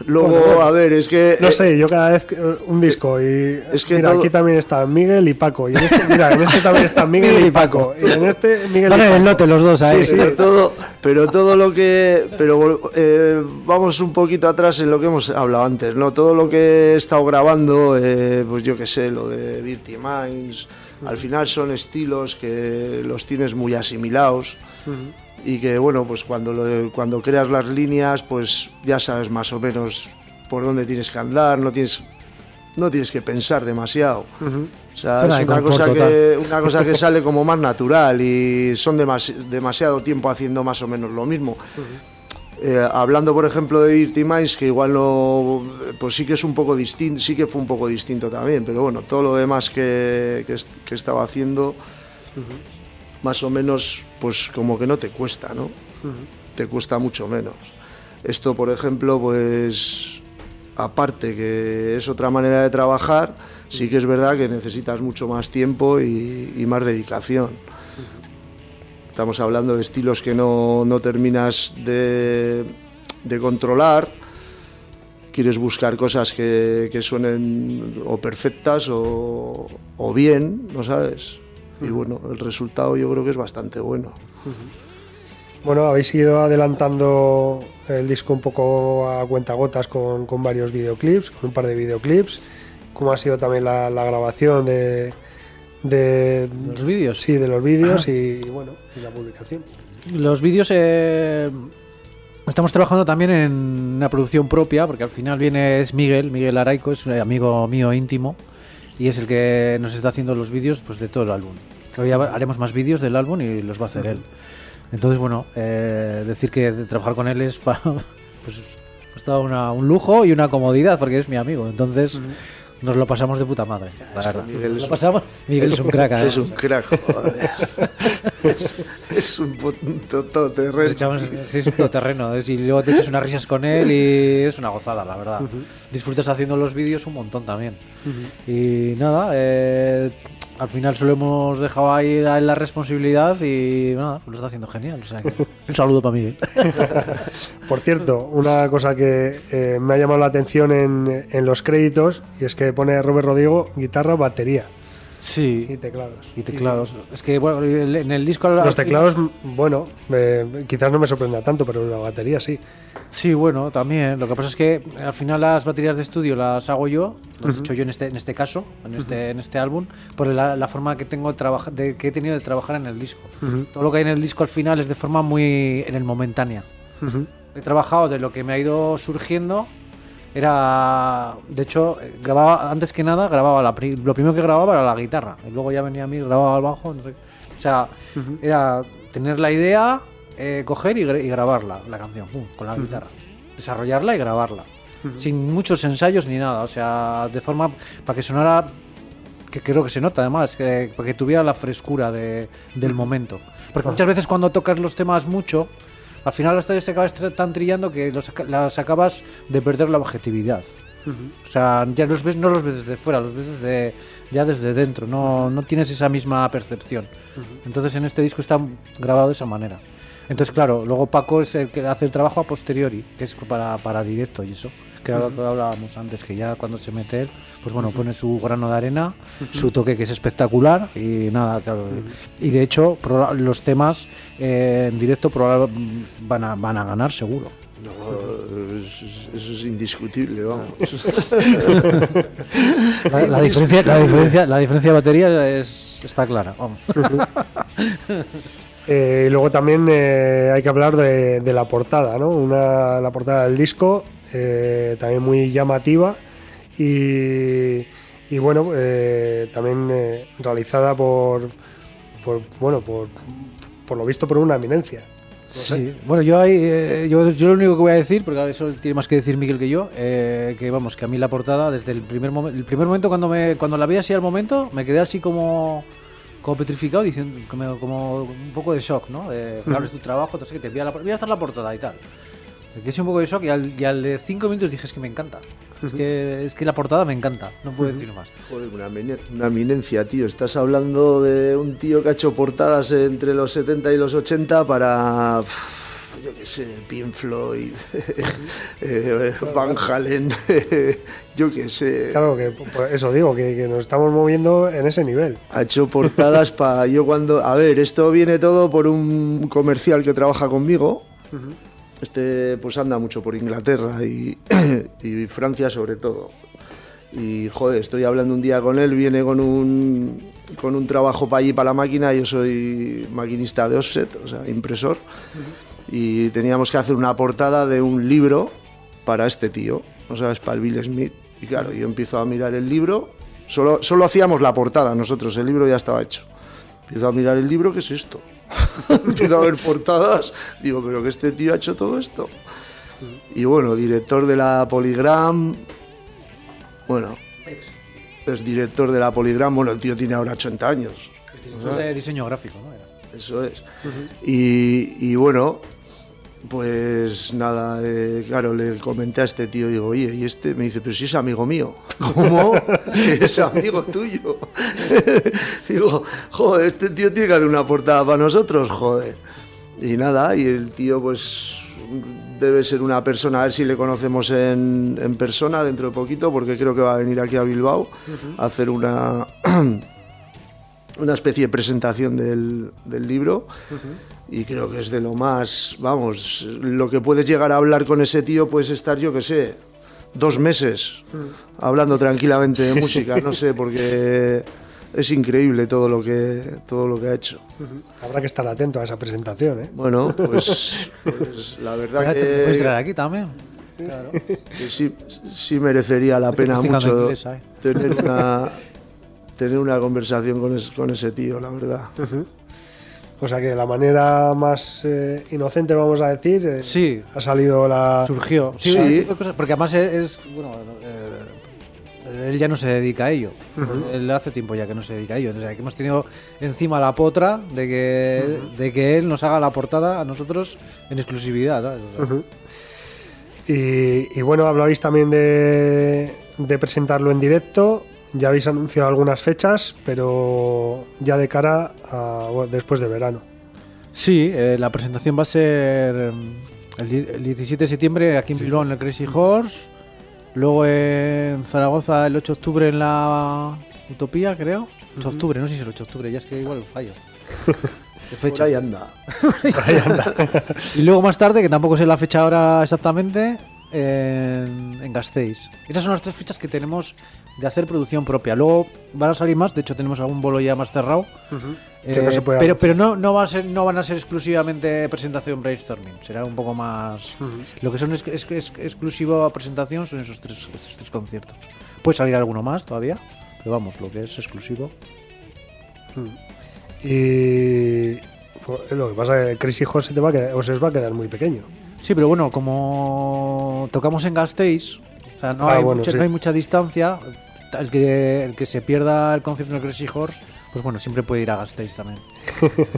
Luego, Bueno, a ver, es que No eh, sé, yo cada vez que- un disco y Es que mira, todo- aquí también está Miguel y Paco y en este, mira, en este también está Miguel y Paco y en este Miguel y Dale Paco. el lote los dos ahí. Sí, sí. pero todo, pero todo lo que, pero eh, vamos un poquito atrás en lo que hemos hablado antes, no, todo lo que he estado grabando, eh, pues yo qué sé, lo de Dirty Minds, al final son estilos que los tienes muy asimilados. y que bueno pues cuando lo- cuando creas las líneas pues ya sabes más o menos por dónde tienes que andar no tienes no tienes que pensar demasiado o sea Zona es una cosa que una cosa que sale como más natural y son demasi- demasiado tiempo haciendo más o menos lo mismo Eh, hablando por ejemplo de Dirty Minds que igual no pues sí que es un poco distinto sí que fue un poco distinto también pero bueno todo lo demás que, que, que estaba haciendo más o menos, pues como que no te cuesta, ¿no? Te cuesta mucho menos. Esto, por ejemplo, pues aparte que es otra manera de trabajar, sí que es verdad que necesitas mucho más tiempo y, y más dedicación. Estamos hablando de estilos que no, no terminas de, de controlar. Quieres buscar cosas que, que suenen o perfectas o, o bien, ¿no sabes? Y bueno, el resultado yo creo que es bastante bueno. Bueno, habéis ido adelantando el disco un poco a cuentagotas con, con varios videoclips, con un par de videoclips. ¿Cómo ha sido también la, la grabación de, de Los vídeos. Sí, de los vídeos y bueno, y la publicación. Los vídeos eh, estamos trabajando también en una producción propia, porque al final viene es Miguel, Miguel Araico, es un amigo mío íntimo y es el que nos está haciendo los vídeos pues, de todo el álbum. Hoy haremos más vídeos del álbum y los va a hacer él. Entonces, bueno, eh, decir que trabajar con él es pa- (laughs) pues, pues todo una- un lujo y una comodidad, porque es mi amigo. Entonces, nos lo pasamos de puta madre. es que. Miguel es pasamos- Miguel es un crack. (laughs) Es además. un crack, joder. (laughs) es, es un todoterreno. echamos, sí, es un todoterreno. es- Y luego te echas unas risas con él y es una gozada, la verdad. Disfrutas haciendo los vídeos un montón también. Y nada, eh, al final solo hemos dejado ahí a él la responsabilidad y nada, lo está haciendo genial. o sea que (laughs) un saludo para Miguel. (laughs) Por cierto, una cosa que eh, me ha llamado la atención en, en los créditos y es que pone Robert Rodrigo guitarra, batería. Sí. Y teclados. Y teclados. Es que, bueno, en el disco. Los teclados, bueno, quizás no me sorprenda tanto, pero la batería sí. Sí, bueno, también. Lo que pasa es que al final las baterías de estudio las hago yo, las he hecho yo en este, en este caso, en este, en este álbum, por la, forma que tengo de, de que he tenido de trabajar en el disco. Todo lo que hay en el disco al final es de forma muy en el momentánea. He trabajado de lo que me ha ido surgiendo era de hecho grababa antes que nada grababa la, lo primero que grababa era la guitarra. Y luego ya venía a mí grababa el bajo no sé. o sea era tener la idea eh, coger y, grabarla la canción con la guitarra. Desarrollarla y grabarla. Sin muchos ensayos ni nada o sea de forma para que sonara que creo que se nota además que para que tuviera la frescura de, del momento. Porque muchas veces cuando tocas los temas mucho al final las tallas se acabas tan trillando que los, las acabas de perder la objetividad. O sea, ya los ves, no los ves desde fuera, los ves desde, ya desde dentro, no, no tienes esa misma percepción. Entonces en este disco está grabado de esa manera. Entonces, claro, luego Paco es el que hace el trabajo a posteriori, que es para, para directo y eso que lo que hablábamos antes, que ya cuando se mete pues bueno, pone su grano de arena, su toque que es espectacular y nada, claro. Y de hecho, los temas eh, en directo van a, van a ganar seguro. No, eso, es indiscutible, vamos. (laughs) La, diferencia, la, diferencia, la diferencia de batería es, está clara, vamos. Eh, y luego también eh, hay que hablar de, de, la portada, ¿no? Una, la portada del disco eh, también muy llamativa y, bueno, eh, también eh, realizada por, bueno, por, por lo visto por una eminencia. sí, bueno, yo, hay, yo, yo, lo único que voy a decir, porque eso tiene más que decir Miguel que yo, que vamos, que a mí la portada, desde el primer, momento el primer momento cuando, me, cuando la vi así al momento, me quedé así como, como petrificado, diciendo, como, como un poco de shock, ¿no? De, (laughs) hablas tu trabajo, entonces que te voy a, la, voy a estar la portada y tal. Me quedé un poco de shock y al, de cinco minutos dije, es que me encanta. Es que, es que la portada me encanta, no puedo decir más. Joder, una, una, eminencia, tío. Estás hablando de un tío que ha hecho portadas entre los 70 y los 80 para, yo qué sé, Pink Floyd, (laughs) eh, Van Halen, (laughs) yo qué sé. Claro, que eso digo, que, nos estamos moviendo en ese nivel. Ha hecho portadas para yo cuando... A ver, esto viene todo por un comercial que trabaja conmigo. Este pues anda mucho por Inglaterra (clears throat) y, Francia sobre todo. Y joder, estoy hablando un día con él, viene con un, con un trabajo para allí, para la máquina, yo soy maquinista de offset, o sea, impresor, y teníamos que hacer una portada de un libro para este tío, o sea, es para el Bill Smith. Y claro, yo empiezo a mirar el libro, solo, solo hacíamos la portada nosotros, el libro ya estaba hecho. Empiezo a mirar el libro, ¿qué es esto? (laughs) Empiezo a ver portadas, digo, pero que este tío ha hecho todo esto. Y bueno, director de la Polygram, bueno, es director de la Polygram, bueno, el tío tiene ahora 80 años. director de diseño gráfico, ¿no? Eso es. y, y, bueno, pues nada, eh, claro, le comenté a este tío, digo, oye, y este me dice, pero si es amigo mío. (laughs) ¿Cómo? es amigo tuyo. (laughs) digo, joder, este tío tiene que hacer una portada para nosotros, joder. Y nada, y el tío pues debe ser una persona, a ver si le conocemos en, persona dentro de poquito, porque creo que va a venir aquí a Bilbao a hacer una, (clears throat) una especie de presentación del, del libro y creo que es de lo más, vamos, lo que puedes llegar a hablar con ese tío puedes estar, yo que sé, dos meses hablando tranquilamente de música, no sé, porque es increíble todo lo que todo lo que ha hecho. Habrá que estar atento a esa presentación, ¿eh? Bueno, pues, pues la (laughs) verdad que puedes aquí también. Claro. Que sí, sí merecería la pena mucho tener una (laughs) tener una conversación con, con ese tío, la verdad. O sea que de la manera más eh, inocente, vamos a decir, eh, sí. ha salido la. Surgió. Sí, porque además es. Bueno, eh, él ya no se dedica a ello. Él hace tiempo ya que no se dedica a ello. O sea, que hemos tenido encima la potra de que, de que él nos haga la portada a nosotros en exclusividad. ¿sabes? y, y, bueno, hablabais también de, de presentarlo en directo. Ya habéis anunciado algunas fechas, pero ya de cara a después de verano. Sí, eh, la presentación va a ser mm, el, 17 de septiembre aquí en Bilbao en el Crazy Horse. Luego en Zaragoza el 8 de octubre en la Utopía, creo. 8 de octubre, no sé si es el 8 de octubre, ya es que igual fallo. (laughs) De Por fecha. (laughs) ahí anda. Y luego más tarde, que tampoco sé la fecha ahora exactamente, en, en Gasteiz. Esas son las tres fechas que tenemos de hacer producción propia. Luego van a salir más, de hecho tenemos algún bolo ya más cerrado. Que no se puede pero anunciar. pero no, no, va a ser, no van a ser exclusivamente presentación brainstorming, será un poco más... Lo que son es, es, es- exclusivo a presentación son esos tres, estos tres conciertos. Puede salir alguno más todavía, pero vamos, lo que es exclusivo. Y pues, lo que pasa es que Crazy Horse se te va a quedar, os va a quedar muy pequeño. Sí, pero bueno, como tocamos en Gasteiz, o sea, no, Ah, hay, bueno, mucha, sí. no hay mucha distancia, el que, el que se pierda el concierto en el Crazy Horse, pues bueno, siempre puede ir a Gasteiz también. (laughs)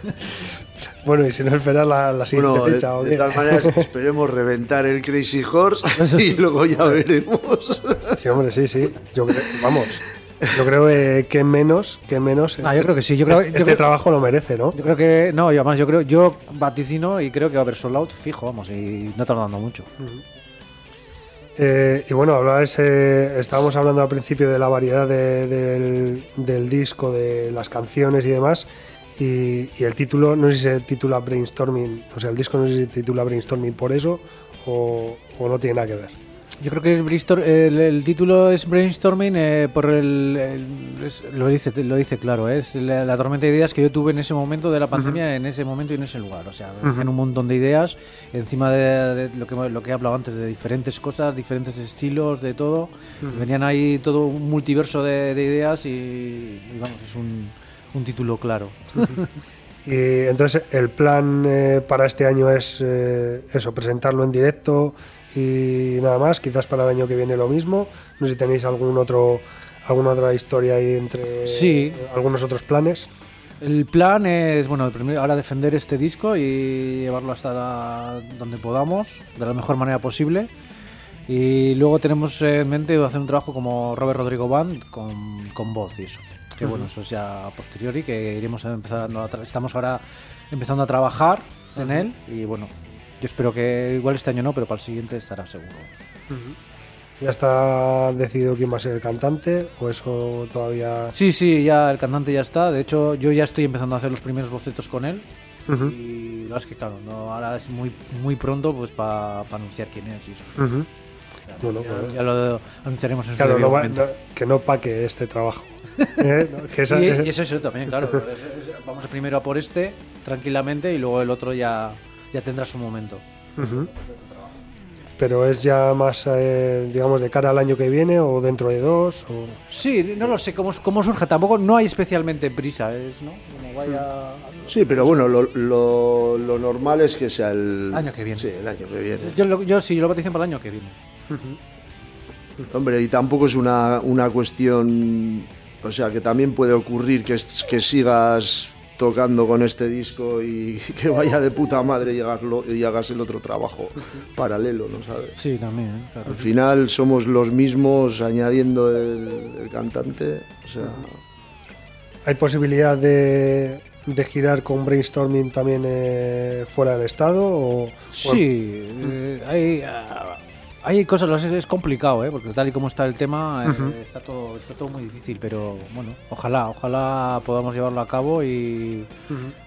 Bueno, y si no esperas la, la siguiente Bueno, de, fecha, ¿o de qué? todas maneras, (laughs) esperemos reventar el Crazy Horse (laughs) y luego ya veremos. Sí, hombre, sí, sí. Yo creo, vamos, yo creo eh, que menos, que menos. Ah, yo creo que sí, yo creo- este yo creo- trabajo lo merece, ¿no? Yo creo que, no, yo además yo creo, yo vaticino y creo que va a haber sold out fijo, vamos, y no tardando mucho. Eh, y bueno, estábamos hablando al principio de la variedad de- del, disco, de las canciones y demás. Y, y el título, no sé si se titula Brainstorming, o sea, el disco no sé si se titula Brainstorming por eso o, o no tiene nada que ver. Yo creo que el, brainstorm- el, el título es brainstorming eh, por el, el- es- lo dice lo dice claro ¿eh? es la, la tormenta de ideas que yo tuve en ese momento de la pandemia en ese momento y en ese lugar o sea en un montón de ideas encima de, de lo que lo que he hablado antes de diferentes cosas diferentes estilos de todo. Venían ahí todo un multiverso de, de ideas y, y vamos es un, un título claro. (laughs) Y entonces el plan eh, para este año es eh, eso, presentarlo en directo y nada más, quizás para el año que viene lo mismo. No sé si tenéis algún otro alguna otra historia ahí entre Sí. algunos otros planes. El plan es, bueno, ahora defender este disco y llevarlo hasta donde podamos, de la mejor manera posible. Y luego tenemos en mente hacer un trabajo como Robert Rodrigo Band con, con voz y eso. Que bueno, eso es ya a posteriori, que iremos empezando a estamos ahora empezando a trabajar en él y bueno, yo espero que igual este año no, pero para el siguiente estará seguro. ¿Ya está decidido quién va a ser el cantante o eso todavía...? Sí, sí, ya el cantante ya está. De hecho, yo ya estoy empezando a hacer los primeros bocetos con él. Ujú. Y la verdad es que, claro, no, ahora es muy, muy pronto pues para anunciar quién es. y eso. Ujú. Ya, Bueno, ya- pues- ya lo anunciaremos en su Claro, debido no va- momento. no- que no paque este trabajo. (laughs) ¿Eh? No, que esa- Y, y eso es eso también, claro. Es- es- Vamos primero a por este, tranquilamente, y luego el otro ya, ya tendrá su momento. Pero es ya más, eh, digamos, de cara al año que viene o dentro de dos. O... Sí, no lo sé cómo, cómo surge. Tampoco no hay especialmente prisa, es, ¿no? Como vaya. Sí, pero bueno, lo, lo- lo normal es que sea el Año que viene. Sí, el año que viene. Yo, sí, yo lo vaticino para el año que viene. Hombre, y tampoco es una, una cuestión. O sea, que también puede ocurrir que, que sigas tocando con este disco y (laughs) que vaya de puta madre y, hagaslo- y hagas el otro trabajo paralelo, ¿no sabes? Sí, también, ¿eh? claro. Al final somos los mismos añadiendo el, el cantante. O sea, ¿Hay posibilidad de, de girar con brainstorming también eh, fuera del estado? O, Sí, eh, hay, ah, hay cosas, es, es complicado, ¿eh? porque tal y como está el tema, eh, está, todo, está todo muy difícil, pero bueno, ojalá, ojalá podamos llevarlo a cabo y,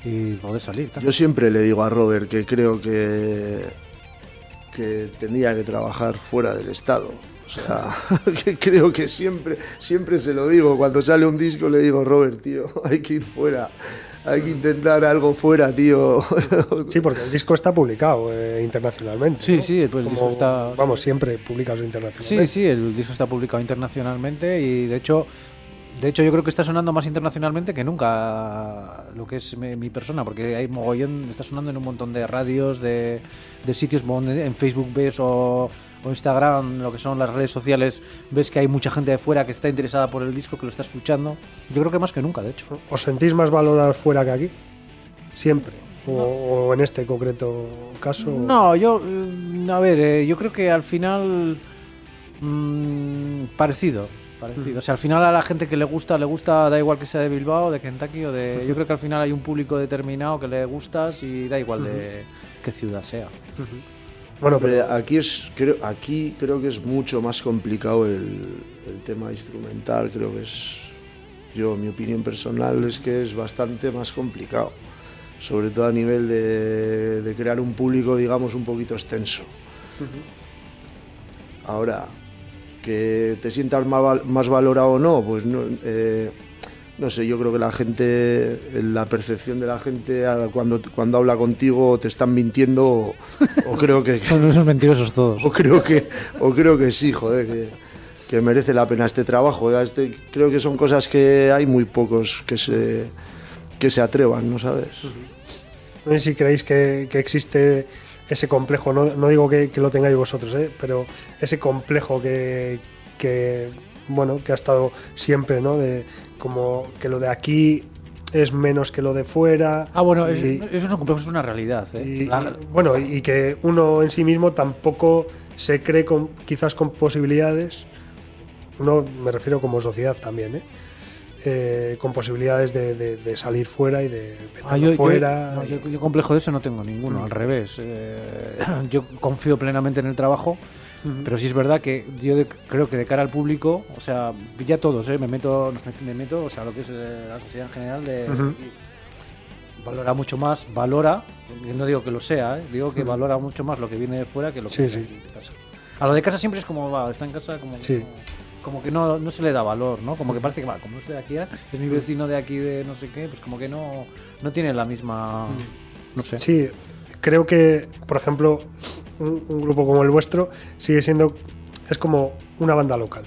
y poder salir. claro. yo siempre le digo a Robert que creo que, que tendría que trabajar fuera del Estado. O sea, (laughs) que creo que siempre, siempre se lo digo. Cuando sale un disco le digo, Robert, tío, (laughs) hay que ir fuera. Hay que intentar algo fuera, tío. Sí, porque el disco está publicado eh, internacionalmente. Sí, ¿no? sí, pues el disco está- Vamos, siempre publicas Sí, internacionalmente. sí, el disco está publicado internacionalmente y de hecho, de hecho yo creo que está sonando más internacionalmente que nunca lo que es mi, mi persona, porque hay mogollón, está sonando en un montón de radios, de, de sitios donde en Facebook ves o, o Instagram, lo que son las redes sociales, ves que hay mucha gente de fuera que está interesada por el disco, que lo está escuchando. Yo creo que más que nunca, de hecho. ¿Os sentís más valorados fuera que aquí? Siempre. O, o en este concreto caso. No, yo, mm, a ver, eh, yo creo que al final mm, parecido, parecido. O sea, al final a la gente que le gusta, le gusta, da igual que sea de Bilbao, de Kentucky o de. Yo creo que al final hay un público determinado que le gustas y da igual de qué ciudad sea. Bueno, Hombre, aquí, es, creo, aquí creo que es mucho más complicado el, el tema instrumental. Creo que es Yo, mi opinión personal es que es bastante más complicado, sobre todo a nivel de, de crear un público, digamos, un poquito extenso. Ahora, que te sientas más valorado o no, pues no, eh, no sé, yo creo que la gente, la percepción de la gente cuando, cuando habla contigo te están mintiendo o, o creo que... (laughs) Son esos mentirosos todos. (laughs) O creo que, o creo que sí, joder, que, que merece la pena este trabajo. Este, creo que son cosas que hay muy pocos que se, que se atrevan, ¿no sabes? No sé si creéis que, que existe ese complejo, no, no digo que, que lo tengáis vosotros, ¿eh? pero ese complejo que, que, bueno, que ha estado siempre, ¿no? De como que lo de aquí es menos que lo de fuera. Ah, bueno, es- y- eso es un complejo, es una realidad. ¿eh? y- La- y, bueno, y que uno en sí mismo tampoco se cree con, quizás con posibilidades, no me refiero como sociedad también, ¿eh? Eh, con posibilidades de, de- de salir fuera y de Ah, yo, yo- fuera. no, y- yo- yo complejo de eso no tengo ninguno, al revés. Eh, (clears throat) yo confío plenamente en el trabajo, pero sí es verdad que yo de- creo que de cara al público, o sea, ya todos, ¿eh? me meto, nos met- me meto, o sea, lo que es eh, la sociedad en general, de, valora mucho más, valora, no digo que lo sea, ¿eh? digo que valora mucho más lo que viene de fuera que lo que Sí, viene sí. aquí de casa. A lo de casa siempre es como, va, está en casa como... que Sí. no- como que no, no se le da valor, ¿no? Como que parece que, va, como es de aquí, ah, es mi vecino de aquí de no sé qué, pues como que no, no tiene la misma... No sé. Sí, creo que, por ejemplo, un, un grupo como el vuestro sigue siendo, es como una banda local.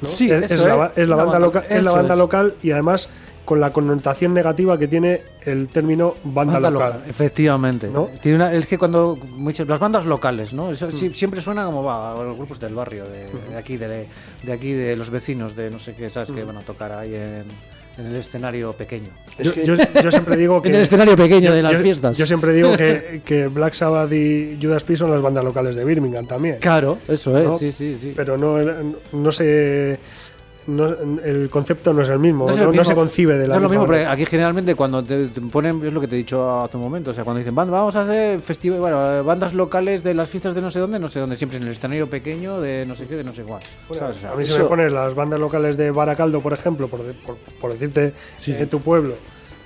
¿no? Sí, es, eso es la, es, la banda, banda- local, es la banda es. local y además con la connotación negativa que tiene el término banda, Banda local. local, efectivamente. ¿No? Tiene una- es que cuando muchas, las bandas locales, ¿no? Eso sí- siempre suena como va a los grupos del barrio, de, de aquí, de, de aquí, de los vecinos, de no sé qué, sabes que van a tocar ahí en, en el escenario pequeño. Yo, que- yo- yo siempre digo (laughs) que En el escenario pequeño yo- de las yo- fiestas. Yo siempre digo que, (laughs) que Black Sabbath y Judas Priest son las bandas locales de Birmingham también. Claro, eso es, ¿no? sí, sí, sí. Pero no, no se no- el concepto no es el mismo, no, es el no mismo- se concibe de la No es lo mismo, manera. pero aquí generalmente cuando te, te ponen, es lo que te he dicho hace un momento, o sea, cuando dicen, "Van- vamos a hacer festival, bueno, eh, bandas locales de las fiestas de no sé dónde, no sé dónde, siempre en el escenario pequeño de no sé qué, de no sé cuál. ¿sabes? O sea, a mí se eso- me ponen las bandas locales de Baracaldo, por ejemplo, por, de- por- por decirte en tu pueblo,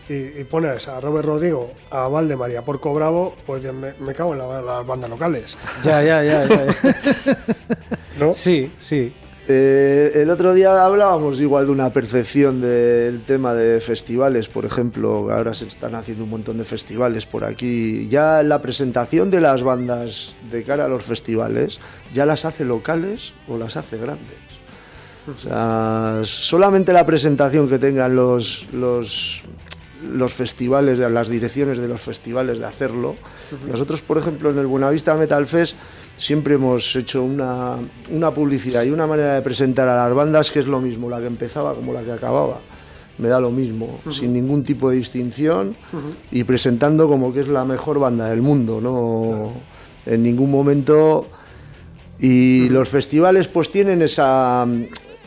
y, y pones a Robert Rodrigo, a Valdemar y a Porco Bravo, pues me, me cago en la- las bandas locales. ya, ya, ya, ya. (laughs) ¿no? sí, sí. Eh, el otro día hablábamos igual de una percepción del tema de festivales, por ejemplo, ahora se están haciendo un montón de festivales por aquí. Ya la presentación de las bandas de cara a los festivales, ¿ya las hace locales o las hace grandes? O sea, solamente la presentación que tengan los, los, los festivales, las direcciones de los festivales de hacerlo. Nosotros, por ejemplo, en el Buenavista Metal Fest siempre hemos hecho una, una publicidad y una manera de presentar a las bandas que es lo mismo, la que empezaba como la que acababa. Me da lo mismo, sin ningún tipo de distinción y presentando como que es la mejor banda del mundo, no en ningún momento. Y los festivales pues tienen esa,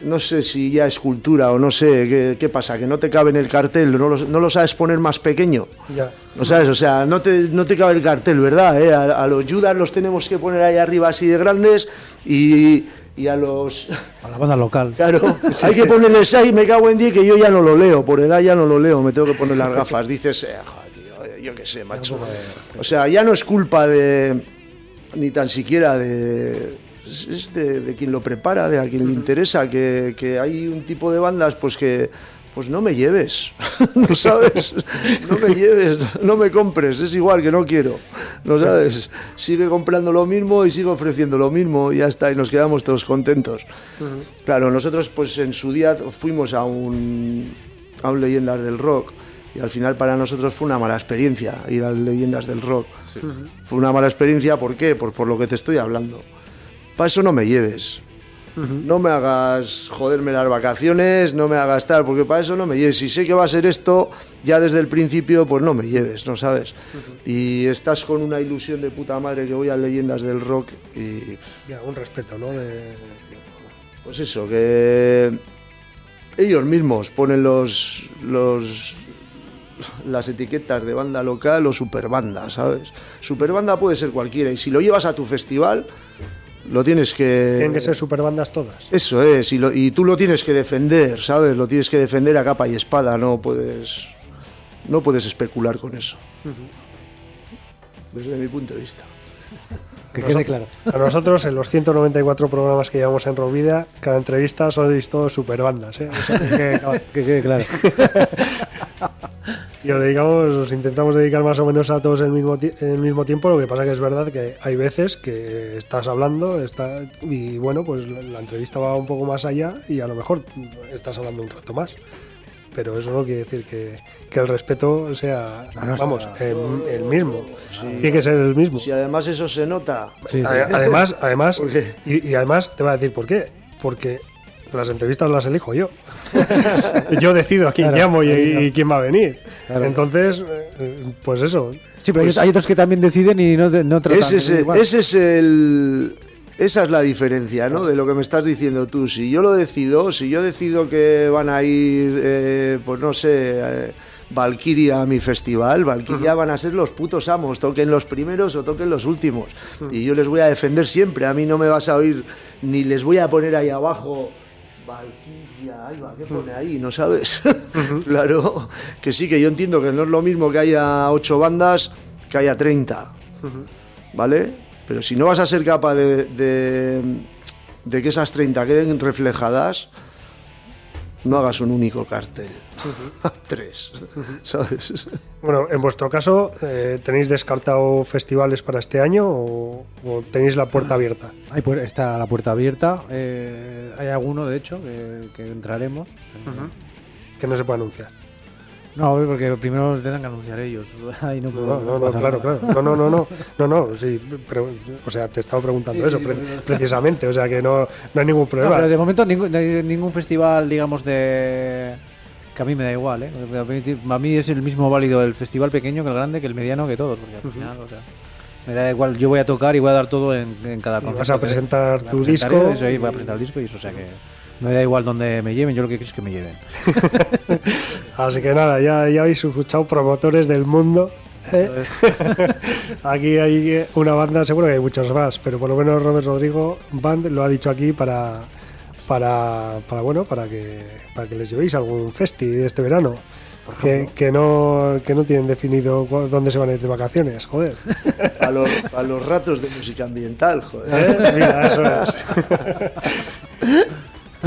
no sé si ya es cultura o no sé, ¿qué, qué pasa? Que no te cabe en el cartel, no lo, no lo sabes poner más pequeño. Ya. ¿No sabes? O sea, no te, no te cabe el cartel, ¿verdad? ¿Eh? A, a los Judas los tenemos que poner ahí arriba así de grandes y, y a los... A la banda local. Claro, (laughs) hay que ponerles ahí, me cago en 10 que yo ya no lo leo, por edad ya no lo leo, me tengo que poner las gafas. (laughs) Dices, eh, joder, tío, yo qué sé, macho. O sea, ya no es culpa de, ni tan siquiera de, es- de, de quien lo prepara, de a quien le interesa, que, que hay un tipo de bandas pues que pues no me lleves, (laughs) ¿no sabes? No me lleves, no me compres, es igual que no quiero, ¿no sabes? Sigue comprando lo mismo y sigue ofreciendo lo mismo y ya está, y nos quedamos todos contentos. Claro, nosotros pues en su día fuimos a un, a un Leyendas del Rock y al final para nosotros fue una mala experiencia ir a Leyendas del Rock. Fue una mala experiencia, ¿por qué? Por, por lo que te estoy hablando. Para eso no me lleves. No me hagas joderme las vacaciones, no me hagas tal, porque para eso no me lleves. Si sé que va a ser esto, ya desde el principio, pues no me lleves, ¿no sabes? Y estás con una ilusión de puta madre que voy a Leyendas del Rock y Ya, un respeto, ¿no? De- pues eso, que ellos mismos ponen los, los las etiquetas de banda local o superbanda, ¿sabes? Superbanda puede ser cualquiera y si lo llevas a tu festival, Lo tienes que... Tienen que ser superbandas todas. Eso es, y, lo- y tú lo tienes que defender, ¿sabes? Lo tienes que defender a capa y espada, no puedes, no puedes especular con eso. Desde mi punto de vista. Que quede claro. A nosotros, en los 194 programas que llevamos en Rovida, cada entrevista sois todos superbandas, ¿eh? O sea, que, claro, Que quede claro. (laughs) y os dedicamos, os intentamos dedicar más o menos a todos el mismo, el mismo tiempo, lo que pasa que es verdad que hay veces que estás hablando está, y bueno, pues la, la entrevista va un poco más allá y a lo mejor estás hablando un rato más. Pero eso no quiere decir que, que el respeto sea, No, no, vamos, el, el mismo. Tiene que ser el mismo. Si además eso se nota, Sí, sí. (laughs) Ade- Además, además, y, y además te voy a decir por qué. Porque las entrevistas las elijo yo. (laughs) yo decido a quién Claro, llamo y, claro. y quién va a venir. Claro. Entonces, eh, pues eso. Sí, pero hay- Pues- hay otros que también deciden y no, no tratan. ese es, el- igual. ese es el... Esa es la diferencia, ¿no? De lo que me estás diciendo tú. Si yo lo decido, si yo decido que van a ir, eh, pues no sé, eh, Valkyria a mi festival, Valkyria van a ser los putos amos, toquen los primeros o toquen los últimos. Y yo les voy a defender siempre. A mí no me vas a oír, ni les voy a poner ahí abajo. Valkyria, ahí va, ¿qué pone ahí? ¿No sabes? (laughs) claro, que sí, que yo entiendo que no es lo mismo que haya ocho bandas que haya 30. ¿vale? Pero si no vas a ser capaz de, de, de que esas 30 queden reflejadas, no hagas un único cartel. (laughs) Tres, ¿sabes? Bueno, en vuestro caso, eh, ¿tenéis descartado festivales para este año o, o tenéis la puerta abierta? Hay pu- está la puerta abierta. eh, hay alguno, de hecho, que, que entraremos. Que no se puede anunciar. No, porque primero tendrán que anunciar ellos. (laughs) Ahí no, puedo- No, no, claro, claro. No, no, no, no, (laughs) no, no, sí, o sea, te he estado preguntando eso pre- precisamente, o sea, que no, no hay ningún problema. pero de momento ningún, festival, digamos, de. que a mí me da igual, ¿eh? A mí, es el mismo válido el festival pequeño que el grande, que el mediano, que todos, porque al final, o sea. Me da igual, yo voy a tocar y voy a dar todo en, en cada concierto. vas a que- presentar a tu presentar disco. Eso, y voy a presentar el disco y eso, o sea que. Me da igual donde me lleven, yo lo que quiero es que me lleven. (laughs) Así que nada, ya, ya habéis escuchado promotores del mundo. ¿eh? (laughs) aquí hay una banda, seguro que hay muchos más, pero por lo menos Robert Rodrigo Band lo ha dicho aquí para, para, para bueno, para que, para que les llevéis a algún festi este verano. Que, que no, que no tienen definido dónde se van a ir de vacaciones, joder. (laughs) A los, a los ratos de música ambiental, joder. ¿Eh? Mira, eso es.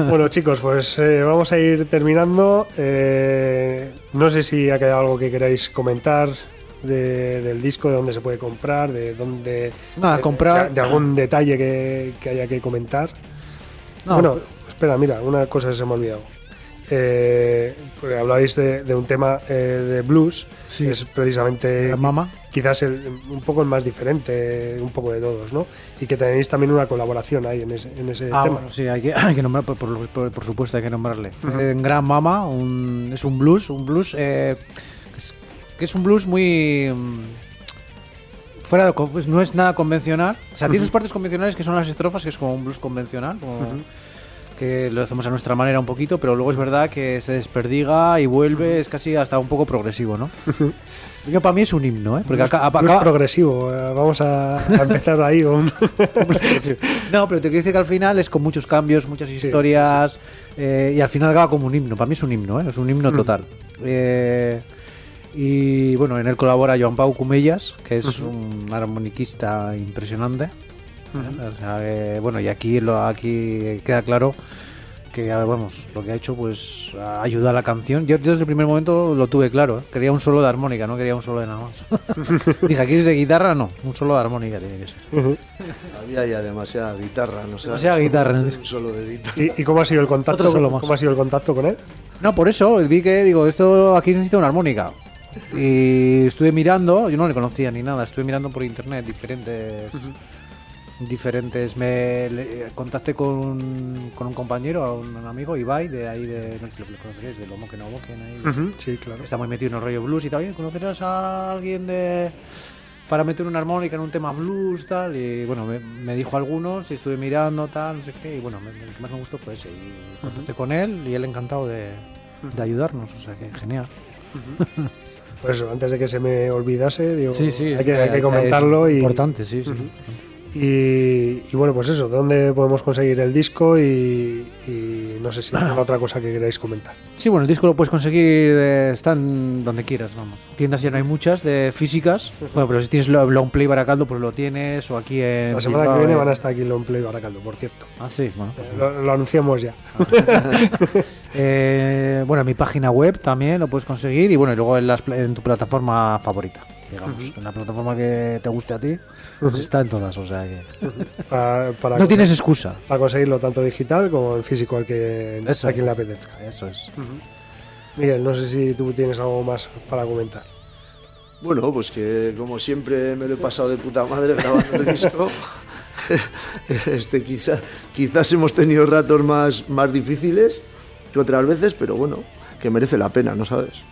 Bueno, chicos, pues eh, vamos a ir terminando. Eh, no sé si ha quedado algo que queráis comentar de- del disco, de dónde se puede comprar, de dónde. Nada, de- comprar- De, de algún detalle que, que haya que comentar. No, bueno, espera, mira, una cosa se me ha olvidado. Eh, hablabais de, de un tema eh, de blues, Sí. que es precisamente mama. quizás el- un poco el más diferente, un poco de todos, ¿no? Y que tenéis también una colaboración ahí en ese, en ese Ah, tema. bueno, sí, hay que, (laughs) hay que nombrar, por, por- por- supuesto hay que nombrarle. En Gran Mama un- es un blues, un blues eh, que es- que es un blues muy... mm, Fuera de, pues no es nada convencional. O sea, tiene sus partes convencionales que son las estrofas, que es como un blues convencional, como- que lo hacemos a nuestra manera un poquito, pero luego es verdad que se desperdiga y vuelve, es casi hasta un poco progresivo, ¿no? (laughs) Yo para mí es un himno, ¿eh? Porque acá- Blues acaba- progresivo, eh, vamos a, a empezar ahí con... (laughs) No, pero te quiero decir que al final es con muchos cambios, muchas historias eh, y al final acaba como un himno. Para mí es un himno, ¿eh? es un Mm. himno total. Eh, y bueno, en él colabora Joan Pau Cumellas, que es un armoniquista impresionante. ¿Eh? O sea, que, bueno, y aquí, lo, aquí queda claro que vamos, lo que ha hecho pues ayuda a la canción. Yo desde el primer momento lo tuve claro, ¿eh? quería un solo de armónica, no quería un solo de nada más. (laughs) Dije, aquí es de guitarra, no, un solo de armónica tiene que ser. Había ya demasiada guitarra, no sé. Demasiada guitarra. Un solo de guitarra. ¿Y, y cómo ha sido el contacto? Otro solo más. ¿Cómo ha sido el contacto con él? No, por eso vi que digo, esto aquí necesita una armónica. Y estuve mirando, yo no le conocía ni nada, estuve mirando por internet diferentes diferentes me le- contacté con, con un compañero, a un amigo, Ibai, de ahí de no sé si lo conoceréis, de Lomo que no Boquen, ahí. Sí, claro. Está muy metido en el rollo blues y tal. Oye, ¿Conocerás a alguien de para meter una armónica en un tema blues tal? Y bueno, me, me dijo algunos y estuve mirando tal, no sé qué. Y bueno, me- el que más me gustó fue ese. Y contacté con él y él encantado de, de ayudarnos. O sea que genial. Pues eso, antes de que se me olvidase, digo, Sí, sí, hay es que, hay que es comentarlo y, Importante, sí, sí. Y, y bueno, pues eso, ¿dónde podemos conseguir el disco? Y, y no sé si hay (clears throat) alguna otra cosa que queráis comentar. Sí, bueno, el disco lo puedes conseguir, de, están donde quieras, vamos. Tiendas ya no hay muchas de físicas. Bueno, pero si tienes lo- Long Play Baracaldo, pues lo tienes, o aquí en. La semana que viene eh. van a estar aquí en Long Play Baracaldo, por cierto. Ah, sí, bueno. pues, Lo, lo anunciamos ya. (laughs) (laughs) Eh, bueno, en mi página web también lo puedes conseguir y bueno, y luego en, las en tu plataforma favorita, digamos. En la plataforma que te guste a ti, pues está en todas, o sea que. Para No tienes excusa. para conseguirlo tanto digital como en físico al que, Eso. a quien le apetezca. Eso es. Miguel, no sé si tú tienes algo más para comentar. Bueno, pues que como siempre me lo he pasado de puta madre grabando el disco. (laughs) Este, quizá- quizás hemos tenido ratos más, más difíciles que otras veces, pero bueno, que merece la pena, ¿no sabes?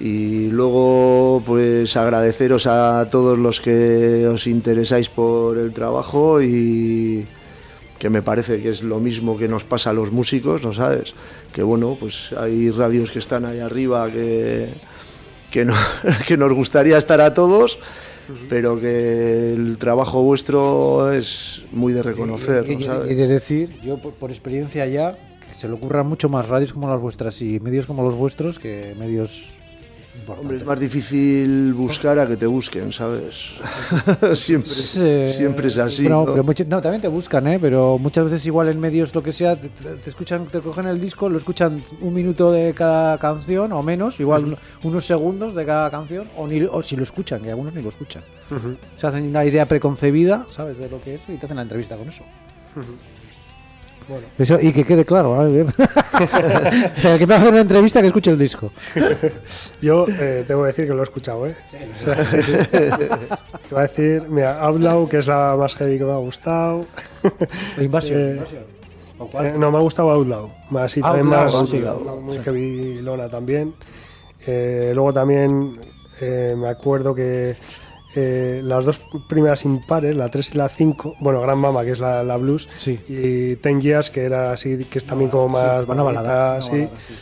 Y luego, pues agradeceros a todos los que os interesáis por el trabajo y que me parece que es lo mismo que nos pasa a los músicos, ¿no sabes? Que bueno, pues hay radios que están ahí arriba que, que, no- (laughs) que nos gustaría estar a todos, pero que el trabajo vuestro es muy de reconocer, y, ¿no sabes? y de decir, yo por, por experiencia ya, se le ocurran mucho más radios como las vuestras y medios como los vuestros que medios importantes. Hombre, es más difícil buscar a que te busquen, ¿sabes? (laughs) siempre, Sí, siempre es así. No, ¿no? pero mucho- no, también te buscan, ¿eh? Pero muchas veces igual en medios lo que sea, te, te- escuchan, te cogen el disco, lo escuchan un minuto de cada canción o menos, igual un- unos segundos de cada canción, o, ni, o si lo escuchan, que algunos ni lo escuchan. Se hacen una idea preconcebida, ¿sabes? De lo que es y te hacen la entrevista con eso. Bueno. Eso, y que quede claro, ¿eh? (laughs) o sea, el que me hace una entrevista que escuche el disco. Yo eh, tengo que decir que lo he escuchado, ¿eh? Te voy a decir, mira, Outlaw, que es la más heavy que me ha gustado. La (laughs) invasión. Eh, invasión. ¿O cuál? Eh, no, me ha gustado Outlaw. Más, sí, también Outlaw, más, sí, una- Outlaw, muy sí. heavy lona también. Eh, luego también eh, me acuerdo que eh, las dos primeras impares, la 3 y la 5, bueno, Gran Mama, que es la, la blues, Sí. y Ten Years, que era así, que es también como más una balada. bonita, una sí. balada, sí.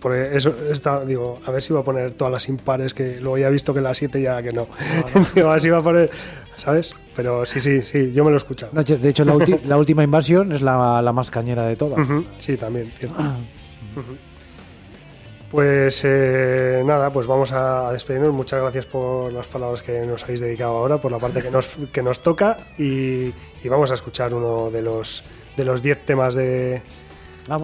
Porque eso está, digo, a ver si va a poner todas las impares, que luego ya he visto que la 7 ya que no. (laughs) digo, a ver si va a poner, ¿sabes? Pero sí, sí, sí, yo me lo he escuchado. No, de hecho, la, última invasión es la, la más cañera de todas. Sí, también, cierto. (clears throat) Pues eh, nada, pues vamos a despedirnos. Muchas gracias por las palabras que nos habéis dedicado ahora, por la parte que nos, que nos toca y, y vamos a escuchar uno de los de los 10 temas de,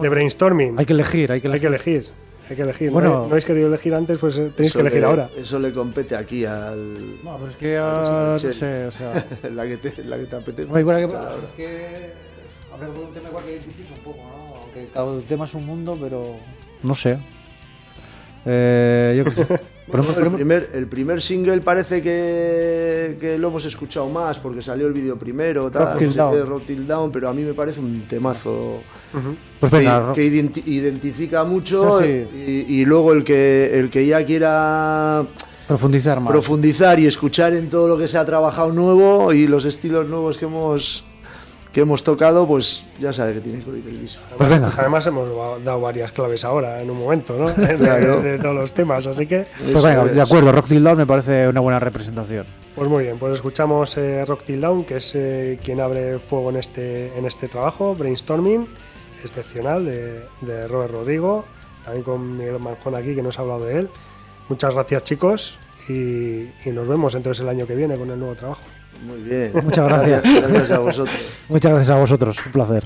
de brainstorming. Hay que elegir, hay que Hay que elegir. Hay que elegir. Bueno. no, no habéis querido elegir antes, pues eh, tenéis Eso que elegir le- ahora. Eso le compete aquí al. No, pero es que ah, Sí. no sé, o sea. (laughs) la, que te, la que te apetece. Igual que- ahora. es que habrá que poner un tema igual que identifique un poco, ¿no? Aunque cada tema es un mundo, pero. No sé. Eh, yo qué sé. (laughs) Pero- el, primer, el primer single parece que, que lo hemos escuchado más porque salió el vídeo primero, tal, Rock Down. Rock Till Down, pero a mí me parece un temazo pues que, venga, que identi- identifica mucho Ah, sí. y, y luego el que, el que ya quiera profundizar más. profundizar y escuchar en todo lo que se ha trabajado nuevo y los estilos nuevos que hemos, que hemos tocado, pues ya sabe que tiene que oír el disco. Pues venga. Además hemos dado varias claves ahora en un momento, ¿no? (laughs) De, Claro. de todos los temas, así que Pues venga, es. de acuerdo, Rock Till Down me parece una buena representación. Pues muy bien, pues escuchamos eh, Rock Till Down, que es eh, quien abre fuego en este, en este trabajo, Brainstorming, excepcional, de, de Robert Rodrigo, también con Miguel Manjón aquí, que nos ha hablado de él. Muchas gracias chicos y, y nos vemos entonces el año que viene con el nuevo trabajo. Muy bien. Muchas gracias. Gracias a vosotros. Muchas gracias a vosotros, un placer.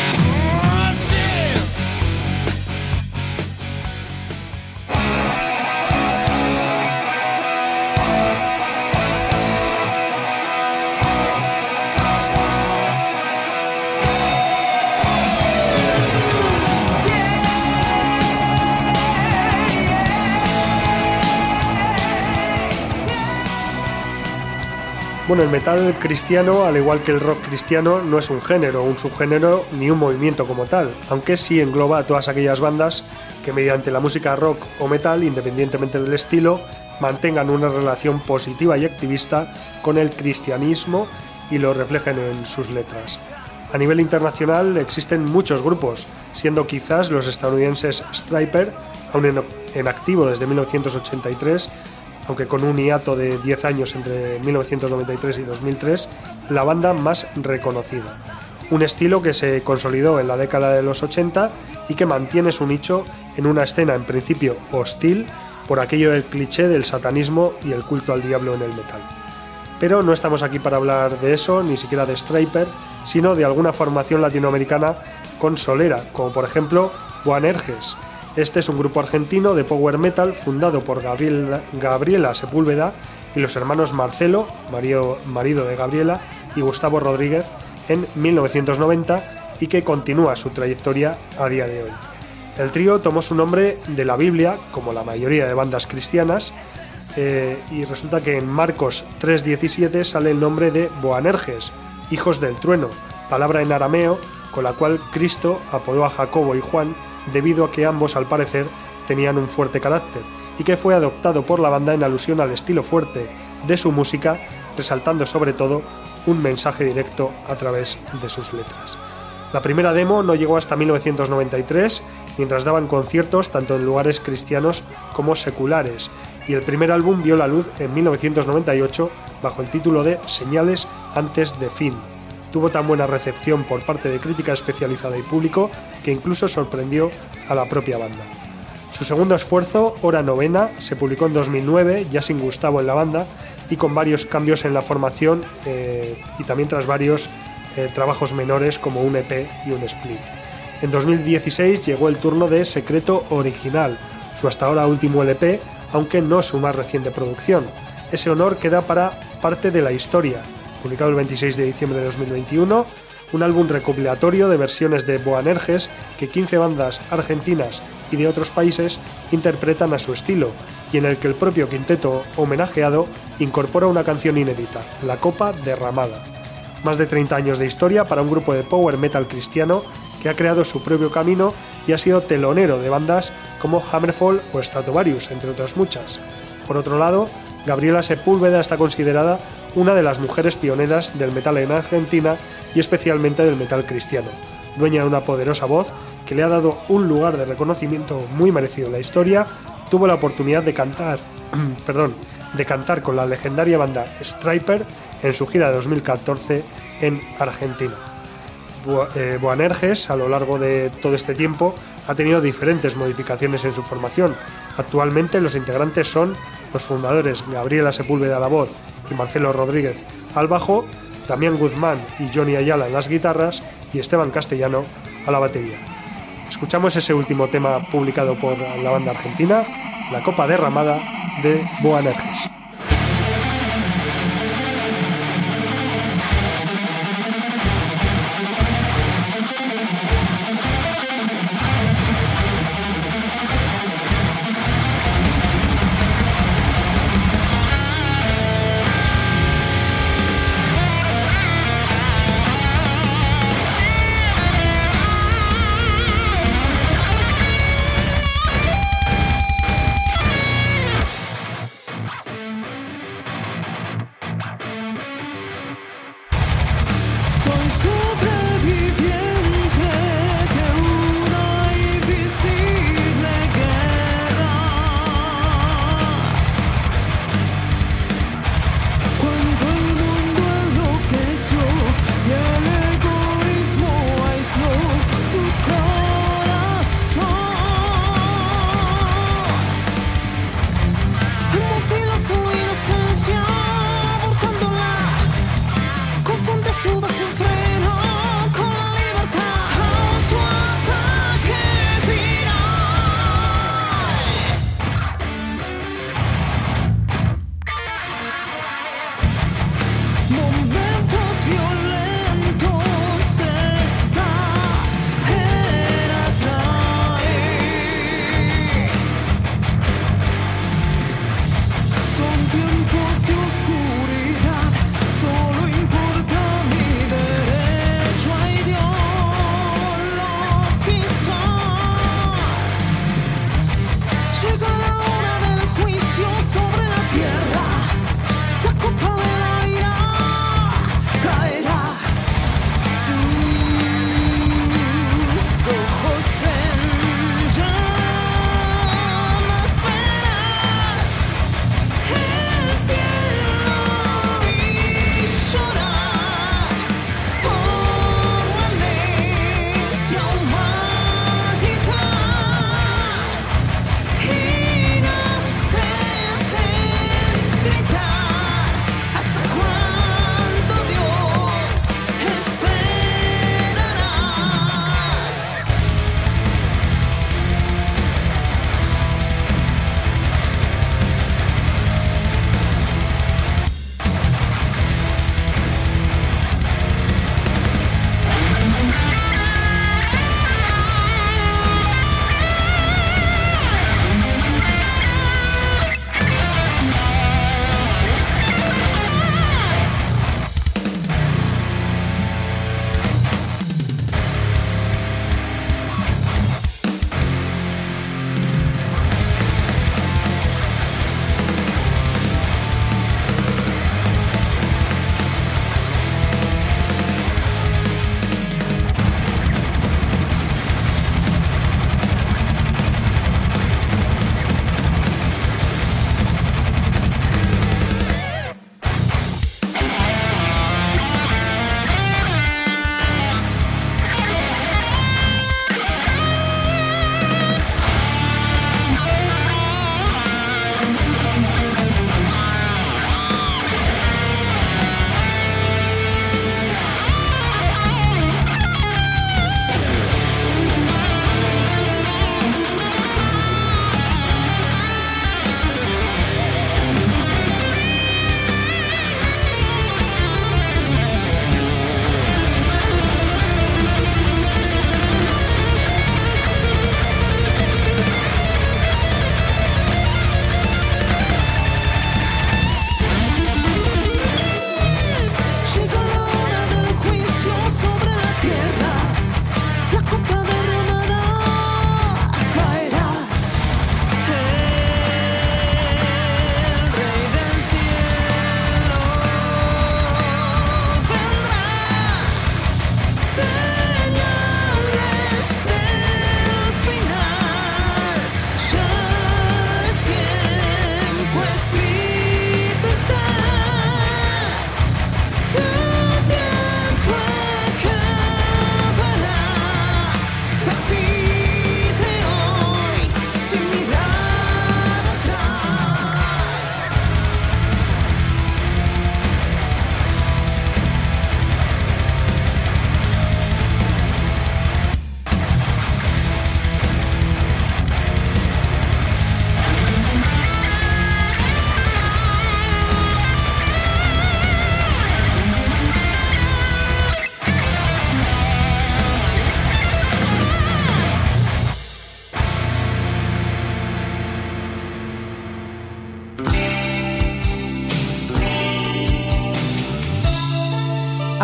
Bueno, el metal cristiano, al igual que el rock cristiano, no es un género, un subgénero ni un movimiento como tal, aunque sí engloba a todas aquellas bandas que mediante la música rock o metal, independientemente del estilo, mantengan una relación positiva y activista con el cristianismo y lo reflejen en sus letras. A nivel internacional existen muchos grupos, siendo quizás los estadounidenses Striper, aún en, activo desde 1983, aunque con un hiato de 10 años entre 1993 y 2003, la banda más reconocida. Un estilo que se consolidó en la década de los 80 y que mantiene su nicho en una escena en principio hostil por aquello del cliché del satanismo y el culto al diablo en el metal. Pero no estamos aquí para hablar de eso, ni siquiera de Striper, sino de alguna formación latinoamericana consolera, como por ejemplo Boanerges, este es un grupo argentino de power metal fundado por Gabriela Sepúlveda y los hermanos Marcelo, marido de Gabriela, y Gustavo Rodríguez en 1990 y que continúa su trayectoria a día de hoy. El trío tomó su nombre de la Biblia, como la mayoría de bandas cristianas, eh, y resulta que en Marcos 3.17 sale el nombre de Boanerges, hijos del trueno, palabra en arameo con la cual Cristo apodó a Jacobo y Juan debido a que ambos al parecer tenían un fuerte carácter y que fue adoptado por la banda en alusión al estilo fuerte de su música, resaltando sobre todo un mensaje directo a través de sus letras. La primera demo no llegó hasta 1993, mientras daban conciertos tanto en lugares cristianos como seculares, y el primer álbum vio la luz en 1998 bajo el título de Señales antes de fin, tuvo tan buena recepción por parte de crítica especializada y público que incluso sorprendió a la propia banda. Su segundo esfuerzo, Hora Novena, se publicó en 2009, ya sin Gustavo en la banda y con varios cambios en la formación eh, y también tras varios eh, trabajos menores como un EP y un split. En 2016 llegó el turno de Secreto Original, su hasta ahora último LP, aunque no su más reciente producción. Ese honor queda para parte de la historia, publicado el 26 de diciembre de 2021, un álbum recopilatorio de versiones de Boanerges que 15 bandas argentinas y de otros países interpretan a su estilo, y en el que el propio quinteto homenajeado incorpora una canción inédita, La Copa Derramada. Más de 30 años de historia para un grupo de power metal cristiano que ha creado su propio camino y ha sido telonero de bandas como Hammerfall o Stratovarius, entre otras muchas. Por otro lado, Gabriela Sepúlveda está considerada una de las mujeres pioneras del metal en Argentina y especialmente del metal cristiano, dueña de una poderosa voz que le ha dado un lugar de reconocimiento muy merecido en la historia, tuvo la oportunidad de cantar, (clears throat) perdón, de cantar con la legendaria banda Striper en su gira de 2014 en Argentina. Eh, Boanerges, a lo largo de todo este tiempo, ha tenido diferentes modificaciones en su formación. Actualmente los integrantes son los fundadores Gabriela Sepúlveda a la voz y Marcelo Rodríguez al bajo, Damián Guzmán y Johnny Ayala en las guitarras y Esteban Castellano a la batería. Escuchamos ese último tema publicado por la banda argentina, La Copa Derramada de Boanerges.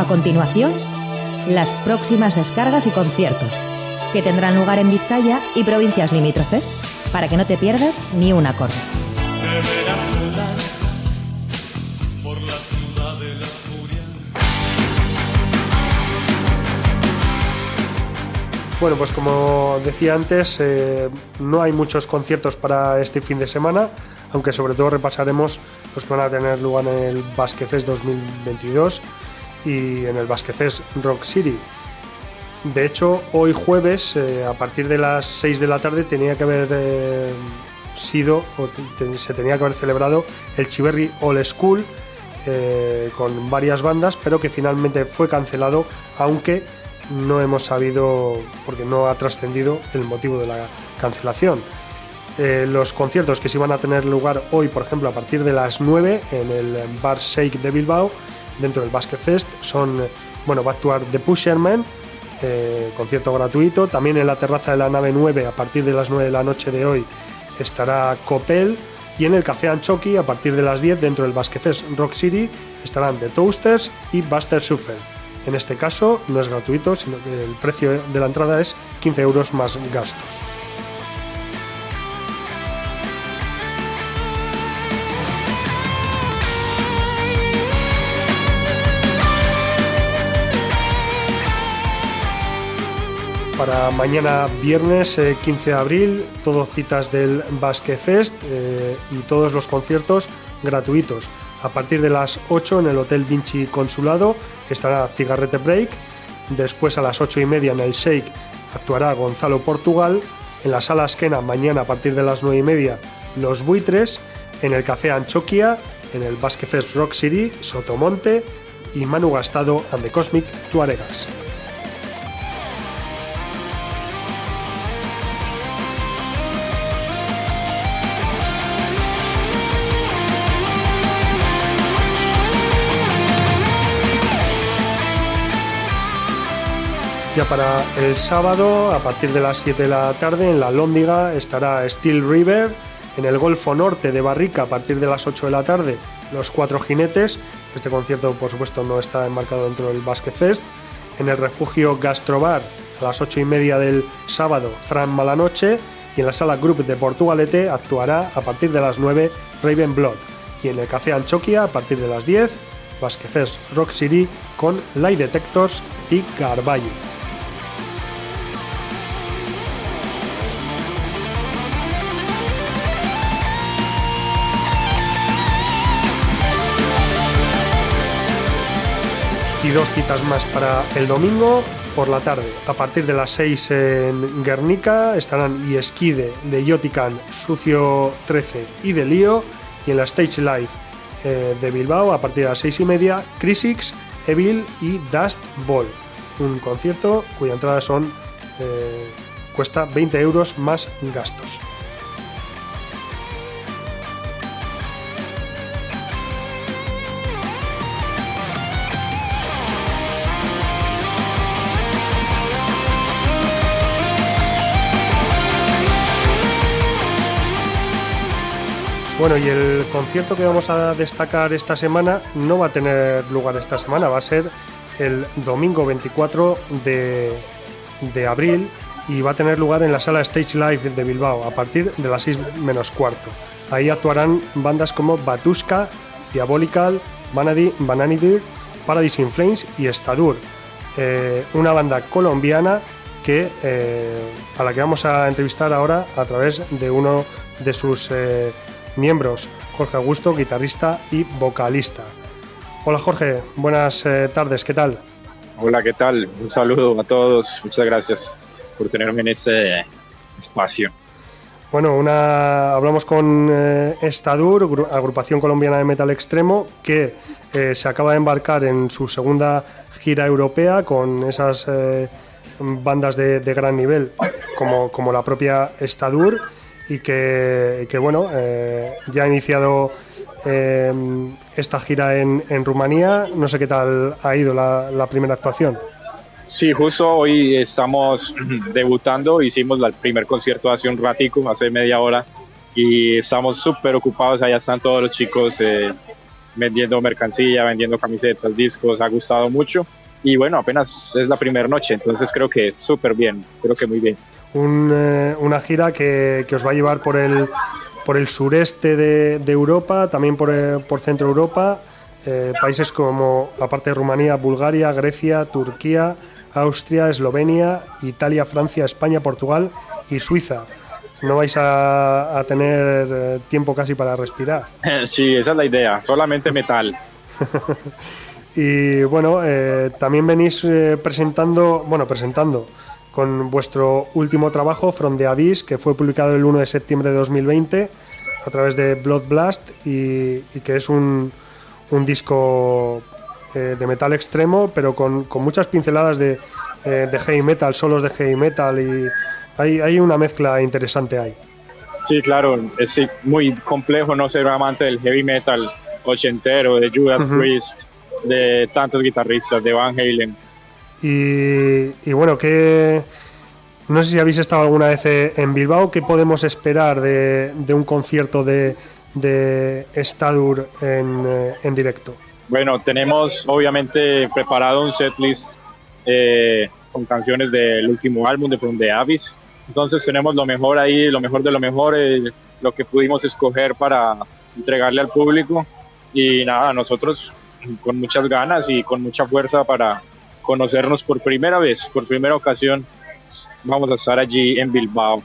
Continuación, las próximas descargas y conciertos, que tendrán lugar en Vizcaya y provincias limítrofes, para que no te pierdas ni un acorde. Bueno, pues como decía antes, eh, no hay muchos conciertos para este fin de semana, aunque sobre todo repasaremos los que van a tener lugar en el Basque Fest 2022 y en el Basque Fest Rock City. De hecho, hoy jueves, eh, a partir de las 6 de la tarde, tenía que haber eh, sido, se tenía que haber celebrado el Chiverri All School con varias bandas, pero que finalmente fue cancelado, aunque no hemos sabido, porque no ha trascendido el motivo de la cancelación. Eh, los conciertos que se iban a tener lugar hoy, por ejemplo, a partir de las 9 en el Bar Shake de Bilbao, dentro del Basket Fest, son, bueno, va a actuar The Pusherman, eh, concierto gratuito. También en la terraza de la nave 9, a partir de las 9 de la noche de hoy, estará Copel. Y en el Café Anchoqui, a parir de las 10, dentro del Basket Fest Rock City, estarán The Toasters y Buster Suffer. En este caso no es gratuito, sino que el precio de la entrada es 15 euros más gastos. Para mañana viernes 15 eh, de abril, todo citas del Basque Fest eh, y todos los conciertos gratuitos. A partir de las 8 en el Hotel Vinci Consulado estará Cigarrete Break. Después a las 8 y media en el Shake actuará Gonzalo Portugal. En la sala Esquena mañana a partir de las 9 y media Los Buitres. En el Café Anchoquia, en el Basque Fest Rock City, Sotomonte y Manu Gastado and the Cosmic Tuaregas. Ya para el sábado, a partir de las 7 de la tarde, en la Lóndiga estará Steel River. En el Golfo Norte de Barrica, a partir de las 8 de la tarde, Los Cuatro Jinetes. Este concierto, por supuesto, no está enmarcado dentro del Basque Fest. En el refugio Gastrobar, a las 8 y media del sábado, Fran Malanoche. Y en la sala Group de Portugalete actuará a partir de las 9 Raven Blood. Y en el Café Anchoquia, a partir de las 10, Basque Fest Rock City con Light Detectors y Garballo. Dos citas más para el domingo por la tarde. A partir de las 6 en Guernica estarán Iesquide de Yotican, Sucio 13 y de Lío. Y en la Stage Live eh, de Bilbao, a partir de las 6 y media, Crisix, Evil y Dust Ball. Un concierto cuya entrada eh, cuesta 20 euros más gastos. Bueno, y el concierto que vamos a destacar esta semana no va a tener lugar esta semana, va a ser el domingo 24 de, abril y va a tener lugar en la sala Stage Live de Bilbao a partir de las 6 menos cuarto. Ahí actuarán bandas como Batuska, Diabolical, Bananidir, Paradise in Flames y Estadur, eh, una banda colombiana que, eh, a la que vamos a entrevistar ahora a través de uno de sus eh, miembros, Jorge Augusto, guitarrista y vocalista. Hola Jorge, buenas eh, tardes, ¿qué tal? Hola, ¿qué tal? Un saludo a todos, muchas gracias por tenerme en este espacio. Bueno, una, hablamos con eh, Estadur, agrupación colombiana de metal extremo, que eh, se acaba de embarcar en su segunda gira europea con esas bandas de, gran nivel, como, como la propia Estadur y que, bueno, eh, ya ha iniciado eh, esta gira en, en, Rumanía. No sé qué tal ha ido la, la, primera actuación. Sí, justo hoy estamos (clears throat) debutando, hicimos el primer concierto hace un ratico, hace media hora, y estamos súper ocupados, allá están todos los chicos eh, vendiendo mercancía, vendiendo camisetas, discos, ha gustado mucho y bueno, apenas es la primera noche, entonces creo que súper bien, creo que muy bien. Eh, una gira que, que, os va a llevar por el, por el sureste de, de Europa, también por, eh, por Centro Europa, eh, países como, aparte de Rumanía, Bulgaria, Grecia, Turquía, Austria, Eslovenia, Italia, Francia, España, Portugal y Suiza. No vais a, a tener tiempo casi para respirar. (laughs) Sí, esa es la idea, solamente metal. (laughs) Y bueno, eh, también venís eh, presentando, bueno, presentando con vuestro último trabajo, From the Abyss, que fue publicado el 1 de septiembre de 2020 a través de Blood Blast y, que es un, un disco eh, de metal extremo, pero con, con muchas pinceladas de, de, heavy metal, solos de heavy metal y hay, hay una mezcla interesante ahí. Sí, claro, es muy complejo no ser amante del heavy metal ochentero, de Judas Priest de tantos guitarristas, de Van Halen. Y, bueno, que no sé si habéis estado alguna vez en Bilbao, ¿qué podemos esperar de, un concierto de, de Stadur en, eh, en, directo? Bueno, tenemos obviamente preparado un setlist eh, con canciones del último álbum de From the Abyss. Entonces tenemos lo mejor ahí, lo mejor de lo mejor, eh, lo que pudimos escoger para entregarle al público. Y nada, nosotros con muchas ganas y con mucha fuerza para conocernos por primera vez, por primera ocasión. Vamos a estar allí en Bilbao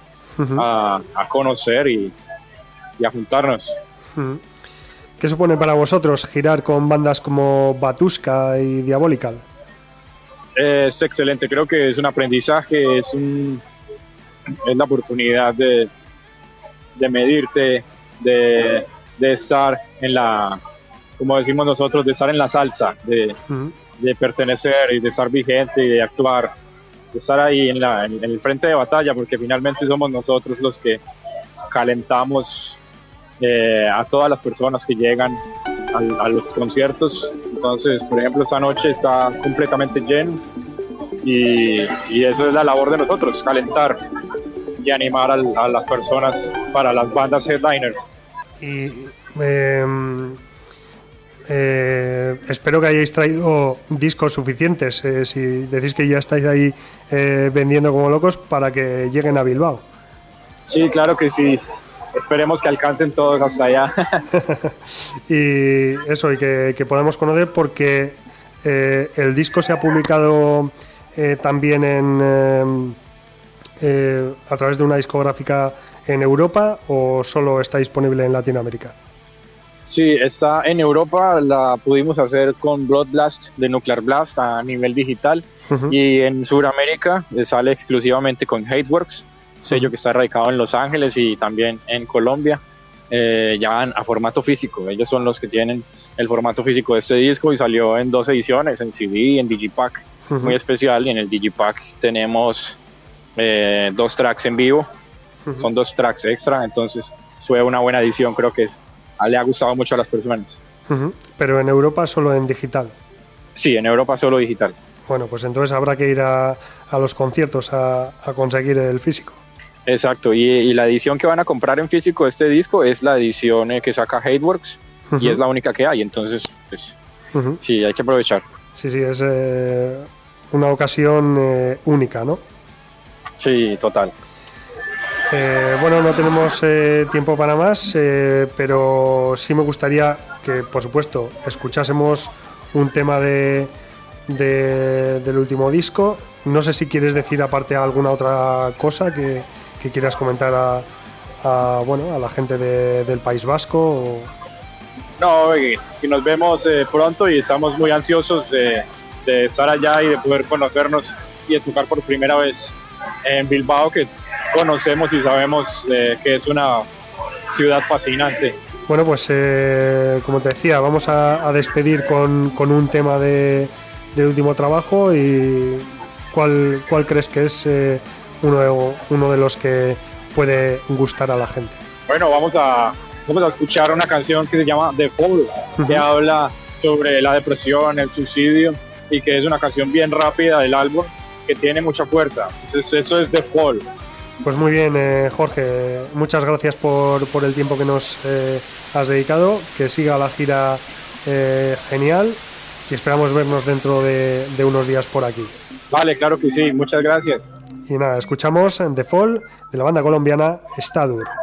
a, conocer y, a juntarnos. ¿Qué supone para vosotros girar con bandas como Batuska y Diabolical? Es excelente, creo que es un aprendizaje, es, un, es la oportunidad de, de medirte, de, de estar en la, como decimos nosotros, de estar en la salsa, de, de pertenecer y de estar vigente y de actuar, de estar ahí en, la, en, el frente de batalla, porque finalmente somos nosotros los que calentamos eh, a todas las personas que llegan a, a, los conciertos. Entonces, por ejemplo, esta noche está completamente lleno y, y eso es la labor de nosotros, calentar y animar a, a las personas para las bandas headliners. Y eh, eh, espero que hayáis traído discos suficientes, eh, si decís que ya estáis ahí eh, vendiendo como locos para que lleguen a Bilbao. Sí, claro que sí. Esperemos que alcancen todos hasta allá. (laughs) y eso, y que, que podamos conocer porque el disco se ha publicado también en, a través de una discográfica en Europa o solo está disponible en Latinoamérica. Sí, está en Europa, la pudimos hacer con Blood Blast de Nuclear Blast a nivel digital. Y en Sudamérica sale exclusivamente con Hateworks, sello que está radicado en Los Ángeles y también en Colombia, eh, ya a formato físico. Ellos son los que tienen el formato físico de este disco y salió en dos ediciones, en CD en Digipack, muy especial. Y en el Digipack tenemos eh, dos tracks en vivo, son dos tracks extra, entonces fue una buena edición, creo que es le ha gustado mucho a las personas. Pero en Europa solo en digital. Sí, en Europa solo digital. Bueno, pues entonces habrá que ir a, los conciertos a, conseguir el físico. Exacto, y, la edición que van a comprar en físico de este disco es la edición eh, que saca Hateworks y es la única que hay, entonces pues, sí, hay que aprovechar. Sí, sí, es eh, una ocasión eh, única, ¿no? Sí, total. Eh, bueno, no tenemos eh, tiempo para más, eh, pero sí me gustaría que, por supuesto, escuchásemos un tema de, del último disco. No sé si quieres decir aparte alguna otra cosa que, quieras comentar a, bueno, a la gente del País Vasco. No, y, nos vemos pronto y estamos muy ansiosos de, de estar allá y de poder conocernos y de tocar por primera vez en Bilbao, que conocemos y sabemos eh, que es una ciudad fascinante. Bueno, pues eh, como te decía, vamos a, despedir con, con, un tema de, del último trabajo y ¿cuál, cuál crees que es eh, uno, de, uno de los que puede gustar a la gente? Bueno, vamos a, vamos a escuchar una canción que se llama The Fall, que habla sobre la depresión, el suicidio y que es una canción bien rápida del álbum que tiene mucha fuerza. Entonces eso es The Fall. Pues muy bien, eh, Jorge, muchas gracias por, por, el tiempo que nos eh, has dedicado, que siga la gira eh, genial y esperamos vernos dentro de, de unos días por aquí. Vale, claro que sí, muchas gracias. Y nada, escuchamos The Fall de la banda colombiana Stadur.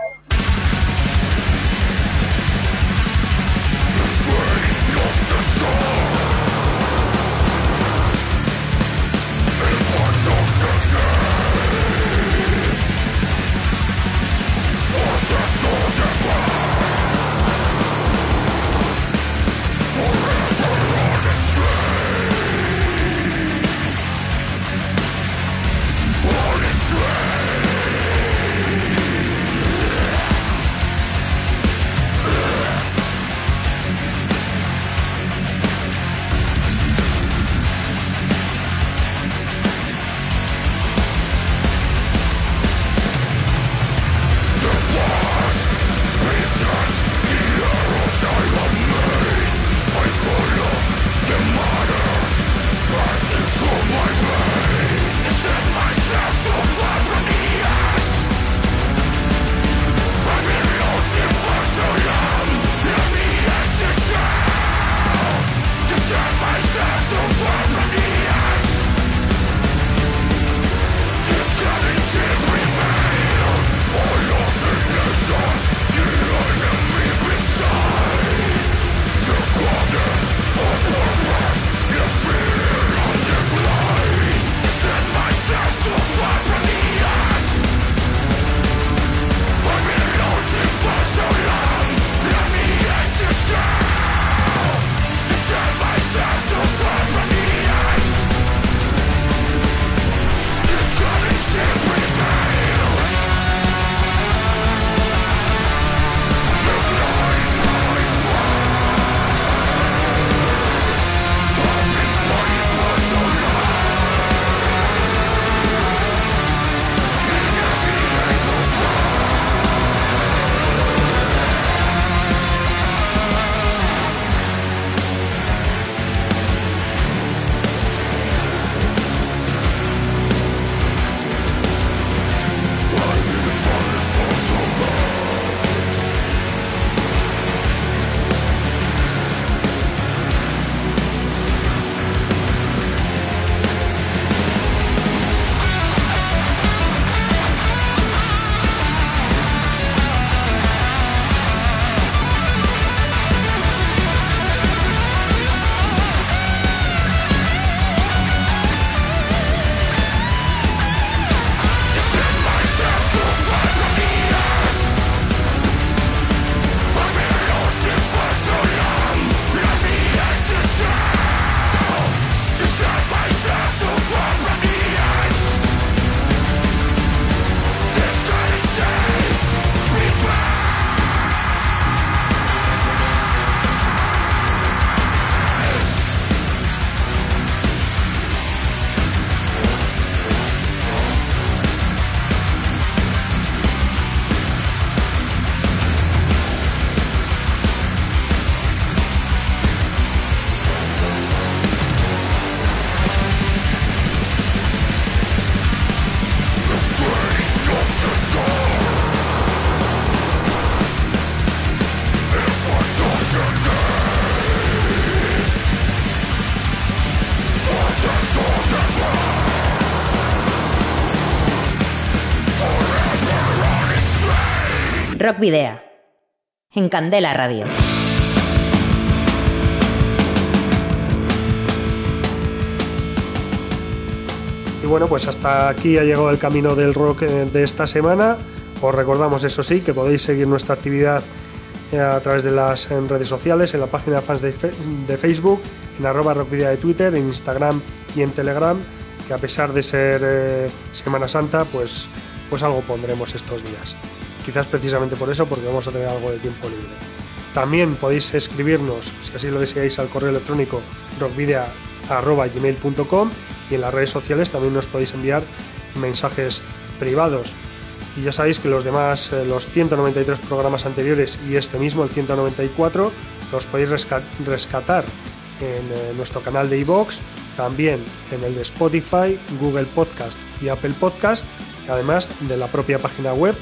Rock Video. En Candela Radio. Y bueno, pues hasta aquí ha llegado el camino del rock eh, de esta semana. Os recordamos, eso sí, que podéis seguir nuestra actividad eh, a través de las redes sociales, en la página de fans de, Facebook, en arroba rockvidia de Twitter, en Instagram y en Telegram, que a pesar de ser eh, Semana Santa, pues, pues algo pondremos estos días. Quizás precisamente por eso, porque vamos a tener algo de tiempo libre. También podéis escribirnos, si así lo deseáis, al correo electrónico rockvidia.gmail.com y en las redes sociales también nos podéis enviar mensajes privados. Y ya sabéis que los demás, eh, los 193 programas anteriores y este mismo, el 194, los podéis resca- rescatar en eh, nuestro canal de iVoox, también en el de Spotify, Google Podcast y Apple Podcast, además de la propia página web.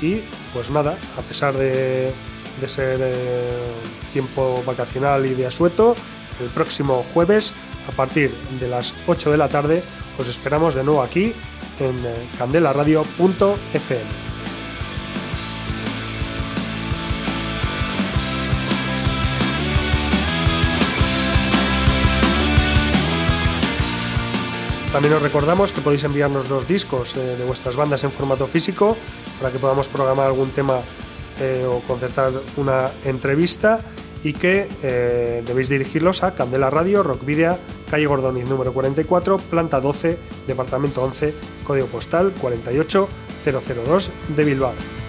Y pues nada, a pesar de, de ser eh, tiempo vacacional y de asueto, el próximo jueves a partir de las 8 de la tarde. Os esperamos de nuevo aquí en eh, candelaradio.fm. También os recordamos que podéis enviarnos los discos eh, de vuestras bandas en formato físico para que podamos programar algún tema eh, o concertar una entrevista y que eh, debéis dirigirlos a Candela Radio, Rock Video, calle Gordoniz número 44, planta 12, departamento 11, código postal 48002 de Bilbao.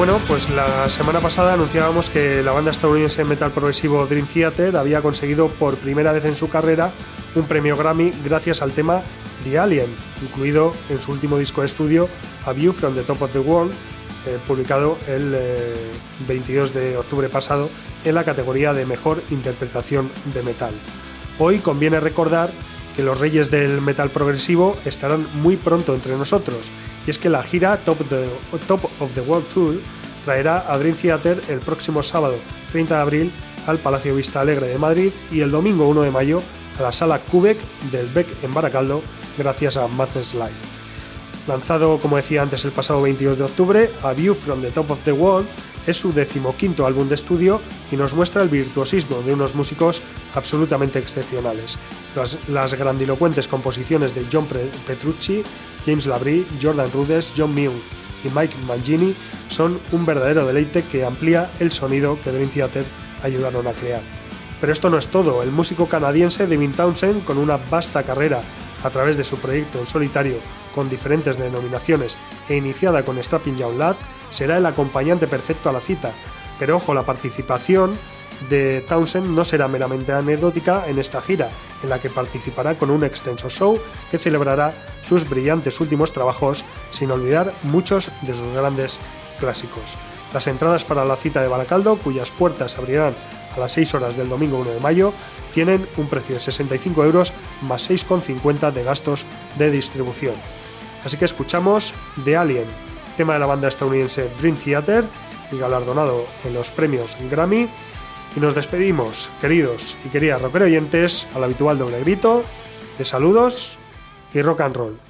Bueno, pues la semana pasada anunciábamos que la banda estadounidense metal progresivo Dream Theater había conseguido por primera vez en su carrera un premio Grammy gracias al tema The Alien, incluido en su último disco de estudio A View from the Top of the World, eh, publicado el 22 eh, de octubre pasado en la categoría de Mejor Interpretación de Metal. Hoy conviene recordar que los reyes del metal progresivo estarán muy pronto entre nosotros y es que la gira Top, of the World Tour traerá a Dream Theater el próximo sábado 30 de abril al Palacio Vista Alegre de Madrid y el domingo 1 de mayo a la sala Quebec del Beck en Baracaldo gracias a Madness Live. Lanzado, como decía antes, el pasado 22 de octubre, A View from the Top of the World es su decimoquinto álbum de estudio y nos muestra el virtuosismo de unos músicos absolutamente excepcionales. Las, grandilocuentes composiciones de John Petrucci James Labrie, Jordan Rudess, John Mew y Mike Mangini son un verdadero deleite que amplía el sonido que Dream Theater ayudaron a crear. Pero esto no es todo, el músico canadiense Devin Townsend, con una vasta carrera a través de su proyecto en solitario con diferentes denominaciones e iniciada con Strapping Young Lad, será el acompañante perfecto a la cita. Pero ojo, la participación de Townsend no será meramente anecdótica en esta gira, en la que participará con un extenso show que celebrará sus brillantes últimos trabajos, sin olvidar muchos de sus grandes clásicos. Las entradas para la cita de Baracaldo, cuyas puertas abrirán a las 6 horas del domingo 1 de mayo, tienen un precio de 65 euros más 6,50 de gastos de distribución. Así que escuchamos The Alien, tema de la banda estadounidense Dream Theater y galardonado en los premios Grammy y nos despedimos, queridos y queridas rocker oyentes, al habitual doble grito de saludos y rock and roll.